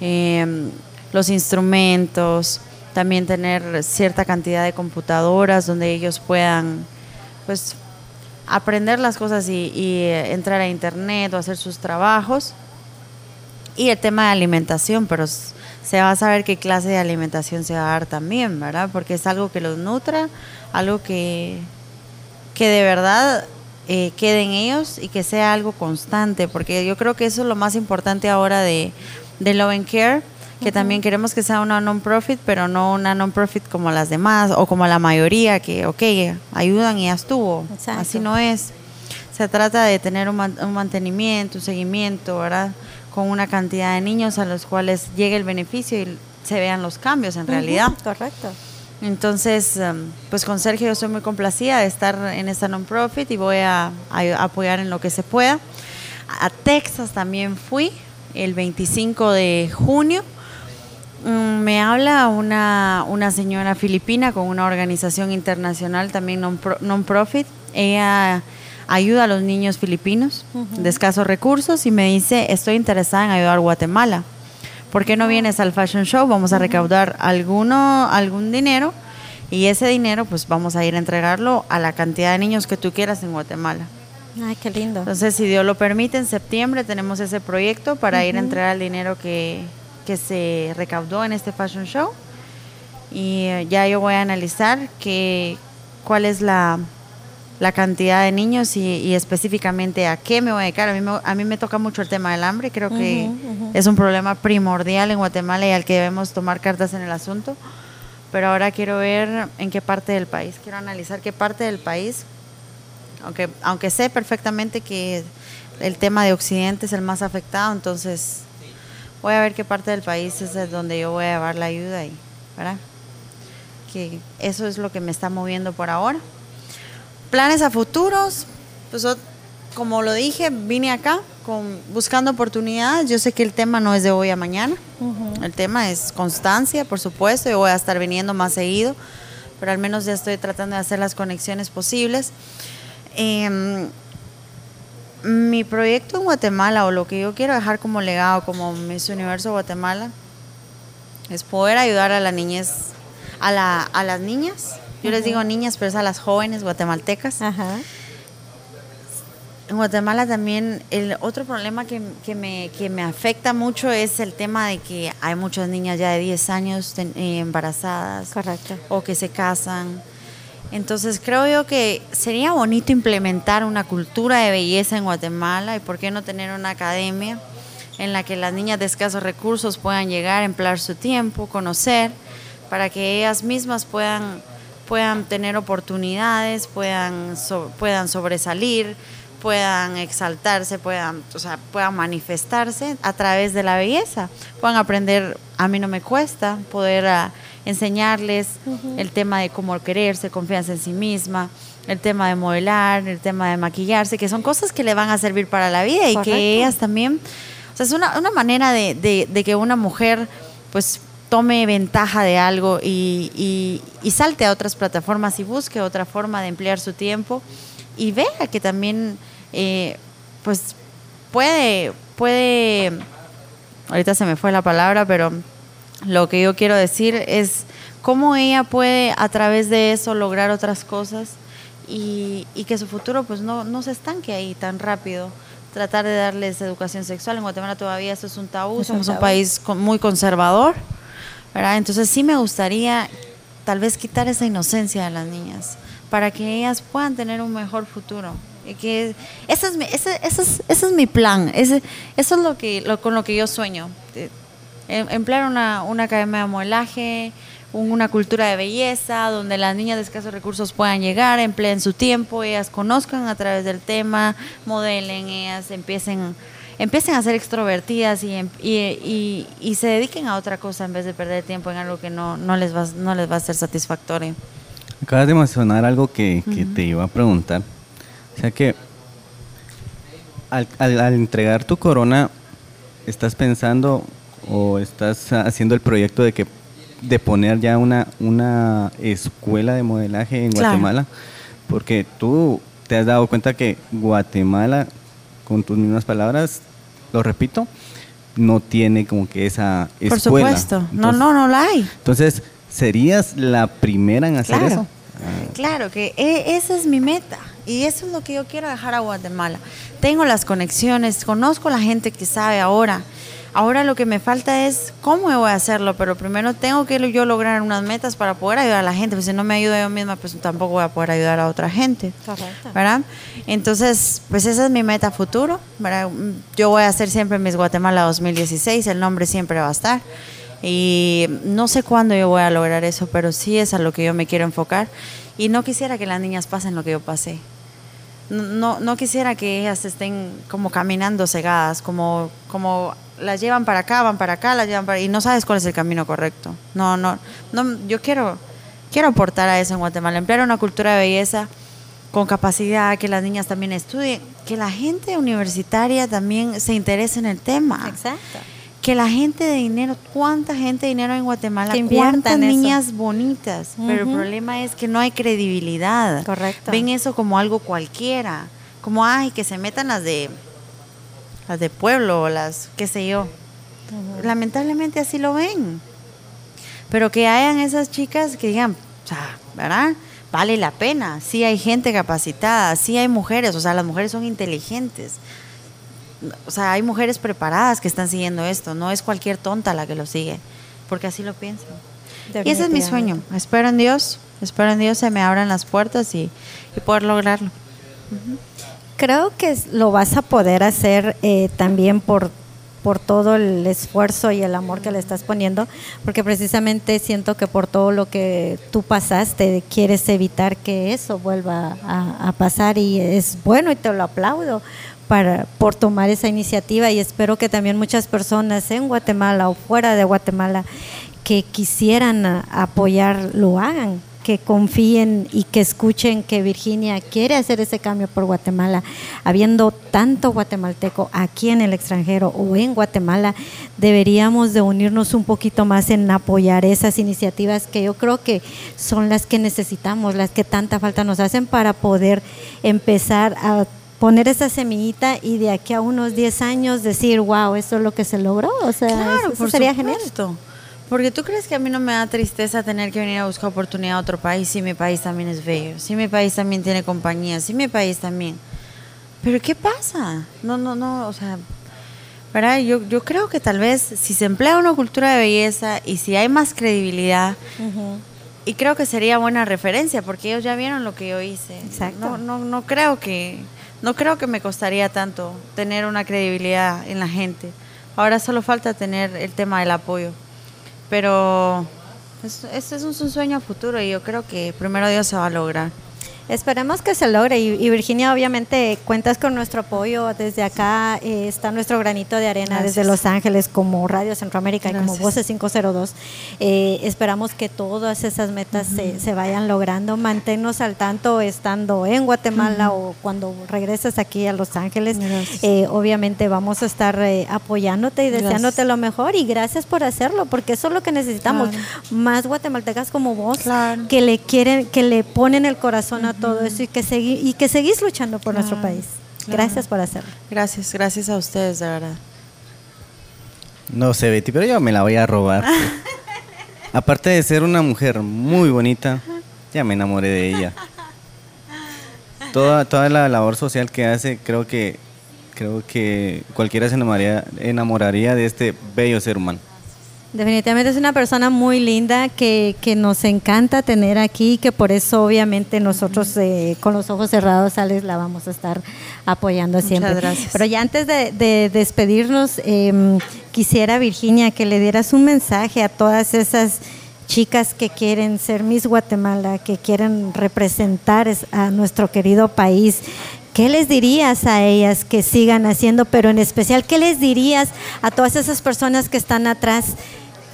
em, los instrumentos, también tener cierta cantidad de computadoras donde ellos puedan pues aprender las cosas y, eh, entrar a internet o hacer sus trabajos. Y el tema de alimentación, pero se va a saber qué clase de alimentación se va a dar también, ¿verdad? Porque es algo que los nutra, algo que, que de verdad eh, quede en ellos y que sea algo constante, porque yo creo que eso es lo más importante ahora de, de Love and Care, que también queremos que sea una non-profit, pero no una non-profit como las demás o como la mayoría, que, ok, ayudan y ya estuvo. Exacto. Así no es. Se trata de tener un, un mantenimiento, un seguimiento, ¿verdad? Con una cantidad de niños a los cuales llegue el beneficio y se vean los cambios en realidad. Correcto. Entonces, em, pues con Sergio yo soy muy complacida de estar en esta non-profit y voy a, a apoyar en lo que se pueda. A Texas también fui el 25 de junio. Mm, Me habla una, una señora filipina con una organización internacional también non-pro- non-profit. Ella ayuda a los niños filipinos de escasos recursos y me dice, estoy interesada en ayudar a Guatemala. ¿Por qué no vienes al fashion show? Vamos a recaudar alguno, algún dinero y ese dinero pues vamos a ir a entregarlo a la cantidad de niños que tú quieras en Guatemala. Ay, qué lindo. Entonces, si Dios lo permite, en septiembre tenemos ese proyecto para ir a entregar el dinero que, que se recaudó en este fashion show. Y eh, ya yo voy a analizar que, cuál es la, la cantidad de niños y, y específicamente a qué me voy a dedicar. A mí me, a mí me toca mucho el tema del hambre. Creo que Ujú, ujú. es un problema primordial en Guatemala y al que debemos tomar cartas en el asunto. Pero ahora quiero ver en qué parte del país. Quiero analizar qué parte del país aunque, aunque sé perfectamente que el tema de Occidente es el más afectado, entonces voy a ver qué parte del país es de donde yo voy a llevar la ayuda y, ¿verdad? Que eso es lo que me está moviendo por ahora. Planes a futuros, pues como lo dije, vine acá con, buscando oportunidades. Yo sé que el tema no es de hoy a mañana. El tema es constancia, por supuesto. Yo voy a estar viniendo más seguido, pero al menos ya estoy tratando de hacer las conexiones posibles. Em, mi proyecto en Guatemala o lo que yo quiero dejar como legado como Miss Universo Guatemala es poder ayudar a la niñez, a, la, a las niñas. Yo les digo niñas, pero es a las jóvenes guatemaltecas. Ajá. En Guatemala también el otro problema que, que me, que me afecta mucho es el tema de que hay muchas niñas ya de 10 años ten- eh, embarazadas Correcto. o que se casan. Entonces creo yo que sería bonito implementar una cultura de belleza en Guatemala y por qué no tener una academia en la que las niñas de escasos recursos puedan llegar, emplear su tiempo, conocer, para que ellas mismas puedan, puedan tener oportunidades, puedan, so- puedan sobresalir, puedan exaltarse, puedan, o sea, puedan manifestarse a través de la belleza, puedan aprender, a mí no me cuesta, poder ah, enseñarles el tema de cómo quererse, confianza en sí misma, el tema de modelar, el tema de maquillarse, que son cosas que le van a servir para la vida y que ellas también, o sea, es una, una manera de, de- de que una mujer pues tome ventaja de algo y, y- y salte a otras plataformas y busque otra forma de emplear su tiempo y vea que también eh, pues puede, puede, ahorita se me fue la palabra, pero lo que yo quiero decir es cómo ella puede a través de eso lograr otras cosas y, y que su futuro pues no, no se estanque ahí tan rápido. Tratar de darles educación sexual. En Guatemala todavía eso es un tabú, Es somos un tabú. país muy conservador, ¿verdad? Entonces sí me gustaría tal vez quitar esa inocencia de las niñas para que ellas puedan tener un mejor futuro. Y que ese es mi, ese, ese es, ese es mi plan, ese, eso es lo que, lo, con lo que yo sueño. Emplear una, una academia de modelaje, un- una cultura de belleza, donde las niñas de escasos recursos puedan llegar, empleen su tiempo, ellas conozcan a través del tema, modelen, ellas empiecen, empiecen a ser extrovertidas y, em- y, y- y se dediquen a otra cosa en vez de perder tiempo en algo que no, no, les, va, no les va a ser satisfactorio. Acabas de mencionar algo que, que te iba a preguntar. O sea que al, al- al entregar tu corona, ¿estás pensando o estás haciendo el proyecto de que de poner ya una, una escuela de modelaje en Claro. Guatemala? Porque tú te has dado cuenta que Guatemala, con tus mismas palabras, lo repito, no tiene como que esa Por escuela. supuesto, no, Entonces- no, no la hay. Entonces, ¿serías la primera en hacer Claro. eso? Claro que e- esa es mi meta y eso es lo que yo quiero dejar a Guatemala. Tengo las conexiones, conozco a la gente que sabe ahora. Ahora lo que me falta es cómo voy a hacerlo, pero primero tengo que yo lograr unas metas para poder ayudar a la gente, porque si no me ayudo yo misma, pues tampoco voy a poder ayudar a otra gente. Correcto. ¿verdad? Entonces, pues esa es mi meta futuro, ¿verdad? Yo voy a hacer siempre mis Guatemala 2016, el nombre siempre va a estar. Y no sé cuándo yo voy a lograr eso, pero sí es a lo que yo me quiero enfocar. Y no quisiera que las niñas pasen lo que yo pasé. No, no, quisiera que ellas estén como caminando cegadas, como, como las llevan para acá, van para acá, las llevan para y no sabes cuál es el camino correcto. No, no, no, yo quiero quiero aportar a eso en Guatemala, emplear una cultura de belleza con capacidad, que las niñas también estudien, que la gente universitaria también se interese en el tema. Exacto. Que la gente de dinero, cuánta gente de dinero en Guatemala, cuántas niñas bonitas, pero el problema es que no hay credibilidad. Correcto. Ven eso como algo cualquiera, como ay, que se metan las de las de pueblo, o las qué sé yo. Lamentablemente así lo ven. Pero que hayan esas chicas que digan, ¿verdad? Vale la pena. Sí hay gente capacitada, sí hay mujeres, o sea, las mujeres son inteligentes. O sea, hay mujeres preparadas que están siguiendo esto, no es cualquier tonta la que lo sigue, porque así lo pienso. Y ese es mi sueño. Espero en Dios, espero en Dios se me abran las puertas y, y poder lograrlo. Creo que lo vas a poder hacer eh, también por, por todo el esfuerzo y el amor que le estás poniendo, porque precisamente siento que por todo lo que tú pasaste, quieres evitar que eso vuelva a, a pasar y es bueno y te lo aplaudo para, por tomar esa iniciativa y espero que también muchas personas en Guatemala o fuera de Guatemala que quisieran apoyar lo hagan, que confíen y que escuchen que Virginia quiere hacer ese cambio por Guatemala. Habiendo tanto guatemalteco aquí en el extranjero o en Guatemala, deberíamos de unirnos un poquito más en apoyar esas iniciativas que yo creo que son las que necesitamos, las que tanta falta nos hacen para poder empezar a poner esa semillita y de aquí a unos 10 años decir, wow, esto es lo que se logró. O sea, Claro, eso por sería genial. Porque tú crees que a mí no me da tristeza tener que venir a buscar oportunidad a otro país si mi país también es bello, si mi país también tiene compañía, si mi país también. Pero ¿qué pasa? No, no, no, o sea, ¿verdad? Yo, yo creo que tal vez si se emplea una cultura de belleza y si hay más credibilidad, y creo que sería buena referencia porque ellos ya vieron lo que yo hice. Exacto. No, no, no creo que no creo que me costaría tanto tener una credibilidad en la gente. Ahora solo falta tener el tema del apoyo. Pero es- ese es un, un sueño futuro y yo creo que primero Dios se va a lograr. Esperemos que se logre y, y Virginia obviamente cuentas con nuestro apoyo desde acá eh, está nuestro granito de arena Gracias. desde Los Ángeles como Radio Centroamérica y como. Voces 502 Eh, esperamos que todas esas metas se, se vayan logrando manténnos al tanto estando en Guatemala o cuando regreses aquí a Los Ángeles. Eh, obviamente vamos a estar eh, apoyándote y deseándote lo mejor y gracias por hacerlo porque eso es lo que necesitamos Claro. más guatemaltecas como vos Claro. que le quieren, que le ponen el corazón a todo eso y que segui- y que seguís luchando por nuestro país. claro. Gracias por hacerlo. Gracias, gracias a ustedes, de verdad. No sé, Betty, pero yo me la voy a robar. Aparte de ser una mujer muy bonita, ya me enamoré de ella. Toda, toda la labor social que hace, creo que, creo que cualquiera se enamoraría, enamoraría de este bello ser humano. Definitivamente es una persona muy linda que, que nos encanta tener aquí, que por eso obviamente nosotros eh, con los ojos cerrados, Alex, la vamos a estar apoyando Muchas siempre. gracias. Pero ya antes de, de despedirnos, eh, quisiera, Virginia, que le dieras un mensaje a todas esas chicas que quieren ser Miss Guatemala, que quieren representar es- a nuestro querido país. ¿Qué les dirías a ellas que sigan haciendo, pero en especial, qué les dirías a todas esas personas que están atrás,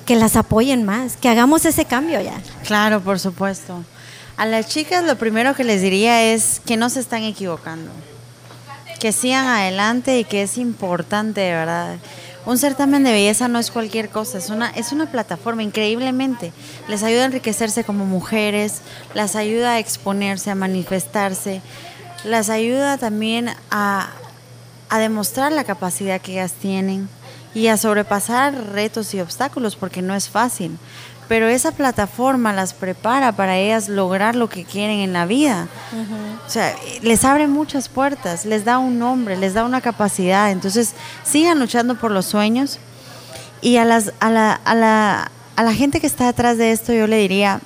que las apoyen más, que hagamos ese cambio ya? Claro, por supuesto. A las chicas lo primero que les diría es que no se están equivocando, que sigan adelante y que es importante, de verdad. Un certamen de belleza no es cualquier cosa, es una, es una plataforma increíblemente. Les ayuda a enriquecerse como mujeres, las ayuda a exponerse, a manifestarse, las ayuda también a, a demostrar la capacidad que ellas tienen y a sobrepasar retos y obstáculos porque no es fácil. Pero esa plataforma las prepara para ellas lograr lo que quieren en la vida. O sea, les abre muchas puertas, les da un nombre, les da una capacidad. Entonces, sigan luchando por los sueños. Y a, las, a, la, a, la, a la gente que está detrás de esto, yo le diría,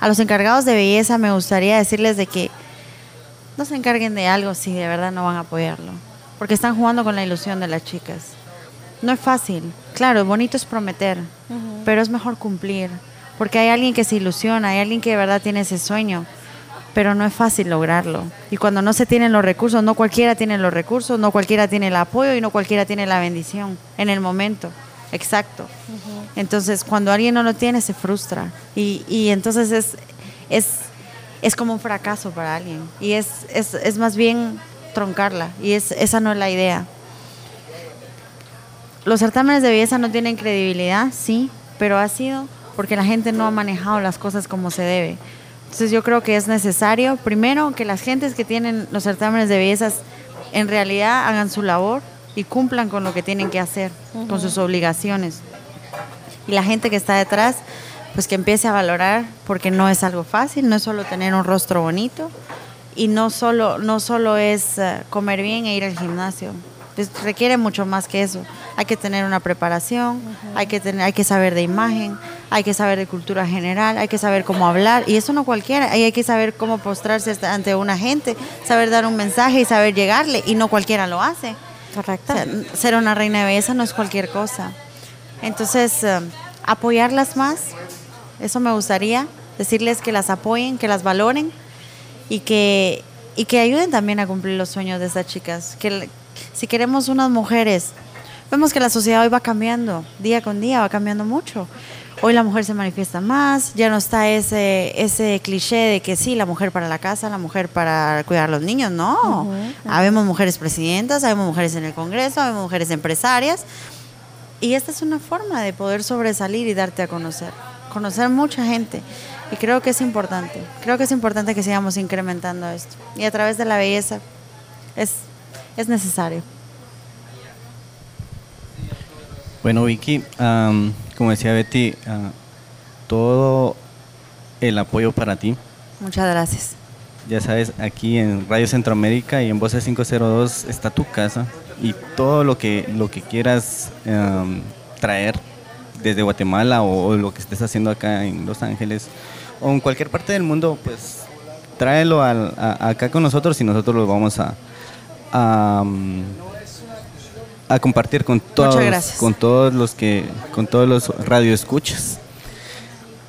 a los encargados de belleza, me gustaría decirles de que no se encarguen de algo si de verdad no van a apoyarlo. Porque están jugando con la ilusión de las chicas. No es fácil. Claro, bonito es prometer, pero es mejor cumplir. Porque hay alguien que se ilusiona, hay alguien que de verdad tiene ese sueño, pero no es fácil lograrlo. Y cuando no se tienen los recursos, no cualquiera tiene los recursos, no cualquiera tiene el apoyo y no cualquiera tiene la bendición en el momento. Exacto. Entonces, cuando alguien no lo tiene, se frustra. Y, y entonces es, es, es como un fracaso para alguien. Y es, es, es más bien troncarla. Y es, esa no es la idea. Los certámenes de belleza no tienen credibilidad, sí, pero ha sido porque la gente no ha manejado las cosas como se debe. Entonces yo creo que es necesario, primero, que las gentes que tienen los certámenes de bellezas en realidad hagan su labor y cumplan con lo que tienen que hacer, con sus obligaciones. Y la gente que está detrás, pues que empiece a valorar, porque no es algo fácil, no es solo tener un rostro bonito y no solo, no solo es eh, comer bien e ir al gimnasio. Pues requiere mucho más que eso. Hay que tener una preparación, hay, que tener, hay que saber de imagen, hay que saber de cultura general, hay que saber cómo hablar. Y eso no cualquiera. Hay que saber cómo postrarse ante una gente, saber dar un mensaje y saber llegarle. Y no cualquiera lo hace. Correcto. O sea, ser una reina de belleza no es cualquier cosa. Entonces, eh, apoyarlas más, eso me gustaría, decirles que las apoyen, que las valoren y que, y que ayuden también a cumplir los sueños de estas chicas. Que si queremos unas mujeres, vemos que la sociedad hoy va cambiando, día con día va cambiando mucho. Hoy la mujer se manifiesta más, ya no está ese, ese cliché de que sí, la mujer para la casa, la mujer para cuidar a los niños, no. Habemos mujeres presidentas, habemos mujeres en el Congreso, habemos mujeres empresarias. Y esta es una forma de poder sobresalir y darte a conocer. Conocer mucha gente. Y creo que es importante. Creo que es importante que sigamos incrementando esto. Y a través de la belleza es, es necesario. Bueno, Vicky, am, como decía Betty, ah, todo el apoyo para ti. Muchas gracias. Ya sabes, aquí en Radio Centroamérica y en Voces 502 está tu casa y todo lo que, lo que quieras am, traer desde Guatemala o, o lo que estés haciendo acá en Los Ángeles o en cualquier parte del mundo, pues tráelo al- a- acá con nosotros y nosotros lo vamos a, a, a compartir con todos, con todos los que, con todos los radioescuchas.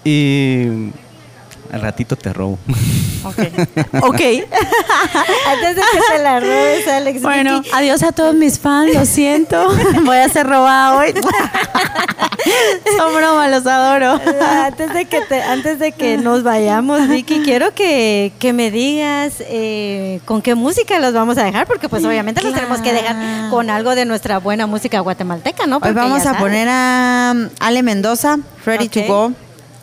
Y al ratito te robo. Ok. Antes de que te la robes, Alex. Bueno, Vicky. adiós a todos mis fans, lo siento. Voy a ser robada hoy. Son bromas, los adoro. antes de que te- antes de que nos vayamos, Vicky, quiero que, que me digas eh, con qué música los vamos a dejar, porque pues obviamente los tenemos que dejar con algo de nuestra buena música guatemalteca, ¿no? Hoy vamos a sabes. poner a Ale Mendoza, Ready to Go.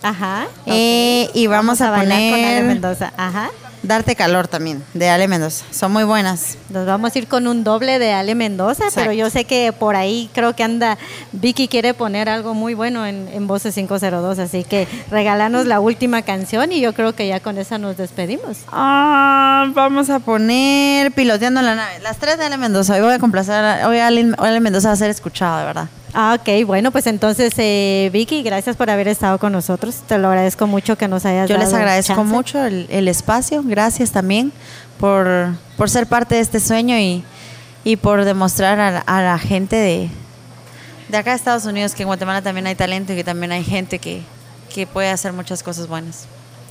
Ajá. Eh, y vamos, a, bailar con Ale poner Mendoza. Ajá. Darte calor también, de Ale Mendoza. Son muy buenas. Nos vamos a ir con un doble de Ale Mendoza, pero yo sé que por ahí creo que anda, Vicky quiere poner algo muy bueno en, en Voces 502, así que regálanos la última canción y yo creo que ya con esa nos despedimos. Ah, vamos a poner Piloteando la nave. Las tres de Ale Mendoza. Hoy voy a complacer. a- Hoy Ale, Ale Mendoza va a ser escuchado, de verdad. Ah, ok, bueno, pues entonces, eh, Vicky, gracias por haber estado con nosotros. Te lo agradezco mucho que nos hayas Yo les agradezco chance. mucho el, el espacio. Gracias también por, por ser parte de este sueño y, y por demostrar a, la- a la gente de, de acá de Estados Unidos que en Guatemala también hay talento y que también hay gente que, que puede hacer muchas cosas buenas.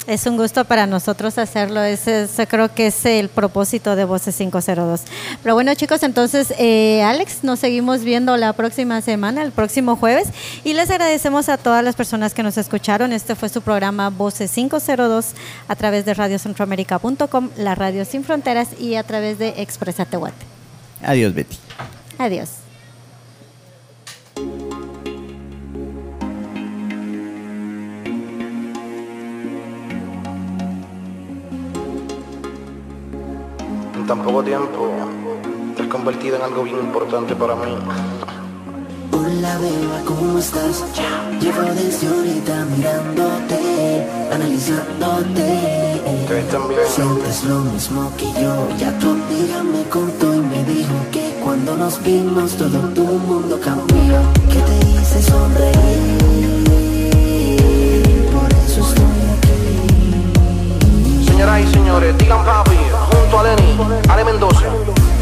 Es un gusto para nosotros hacerlo. Ese, ese creo que es el propósito de Voces 502. Pero bueno, chicos, entonces, eh, Alex, nos seguimos viendo la próxima semana, el próximo jueves. Y les agradecemos a todas las personas que nos escucharon. Este fue su programa Voces 502 a través de radiocentroamerica.com, la radio sin fronteras y a través de Expresa Tehuate. Adiós, Betty. Adiós. Tan poco tiempo te has convertido en algo bien importante para mí. Hola beba, ¿cómo estás? Llevo desde ahorita mirándote, analizándote. Te ves tan bien. Sientes lo mismo que yo. Ya tu amiga me contó y me dijo que cuando nos vimos todo tu mundo cambió. Que te hice sonreír. Por eso estoy aquí. Señoras y señores, digan junto a Ale Mendoza,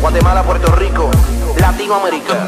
Guatemala, Puerto Rico, Latinoamérica.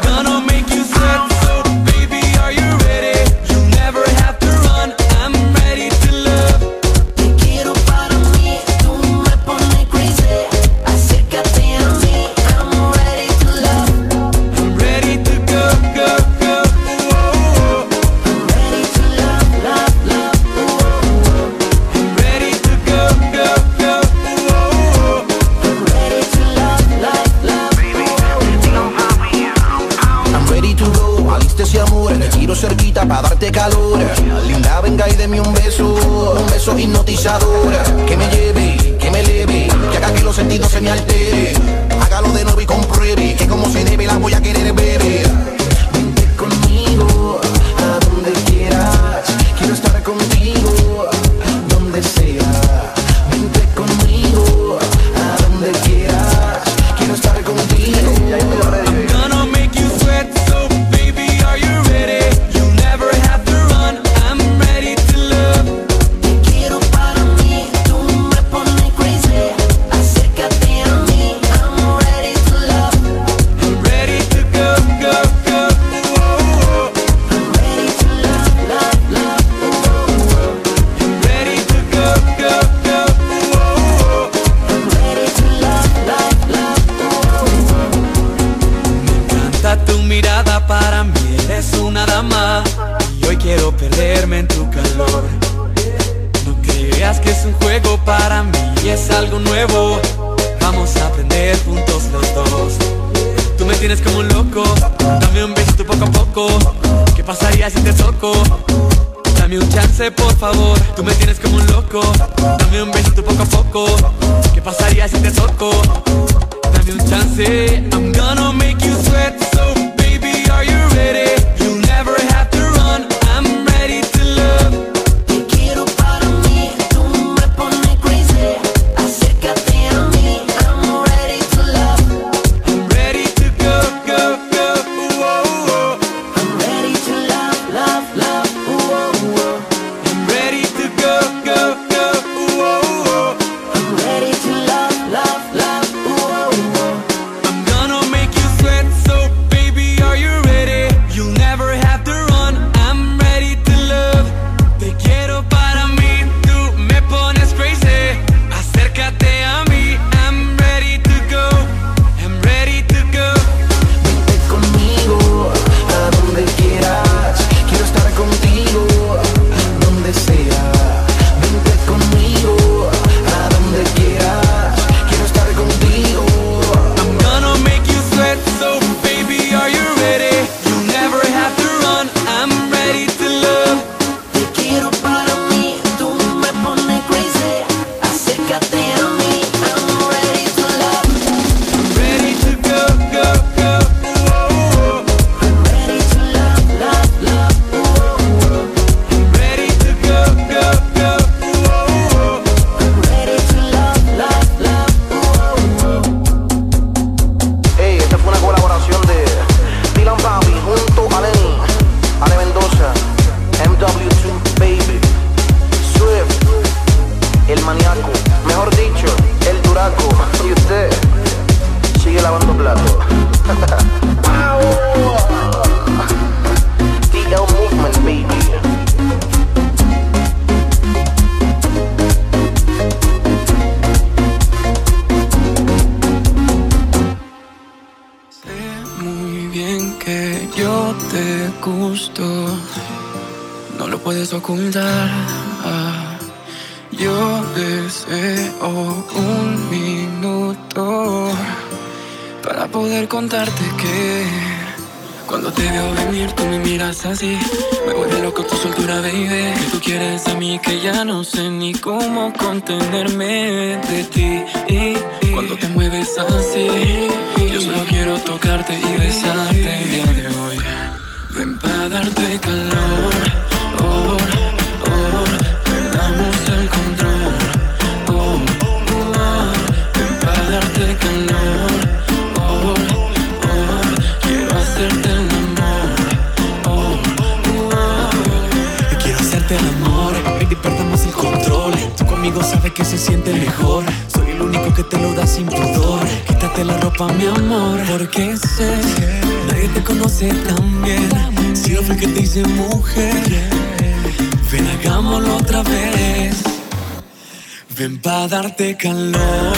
Darte calor,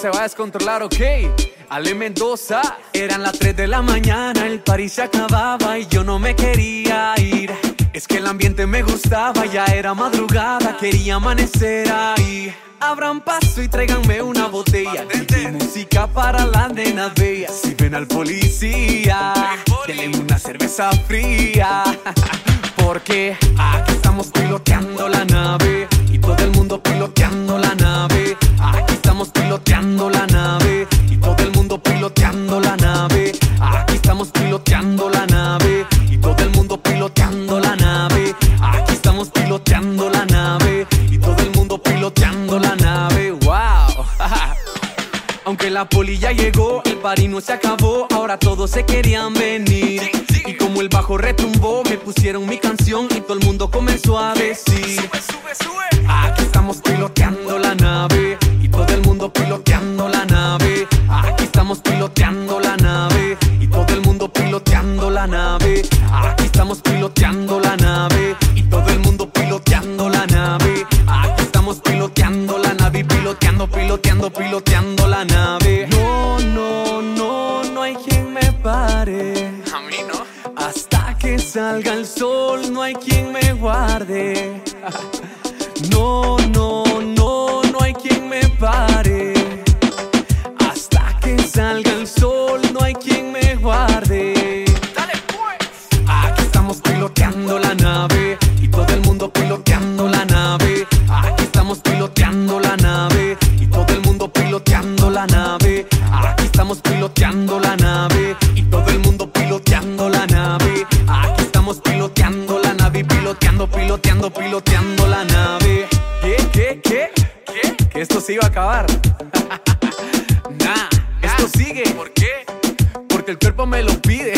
se va a descontrolar, ok. Ale Mendoza. Eran las 3 de la mañana, el party se acababa y yo no me quería ir. Es que el ambiente me gustaba, ya era madrugada, quería amanecer ahí. Abran paso y tráiganme una botella. Y música para la nena bella. Si ven al policía, denle una cerveza fría. Porque aquí estamos piloteando la nave. Y todo el mundo piloteando la nave. Aquí estamos piloteando la nave. Y todo el mundo piloteando la nave. Aquí estamos piloteando la nave. Y todo el mundo piloteando la nave. Aquí estamos piloteando la nave. Y todo el mundo piloteando la nave. ¡Wow! Aunque la poli ya llegó, el party no se acabó, ahora todos se querían venir. Y como el bajo retumbó, me pusieron mi canción y todo el mundo comenzó a decir: Aquí estamos piloteando estamos piloteando la nave y todo el mundo piloteando la nave. Aquí estamos piloteando la nave y piloteando, piloteando, piloteando la nave. No, no, no, no hay quien me pare. A mí no. Hasta que salga el sol, no hay quien me guarde. piloteando la nave y todo el mundo piloteando la nave. Aquí estamos piloteando la nave piloteando, piloteando, piloteando la nave. ¿Qué, qué, qué? ¿Qué? Que esto se iba a acabar. nah, esto sigue. ¿Por qué? Porque el cuerpo me lo pide.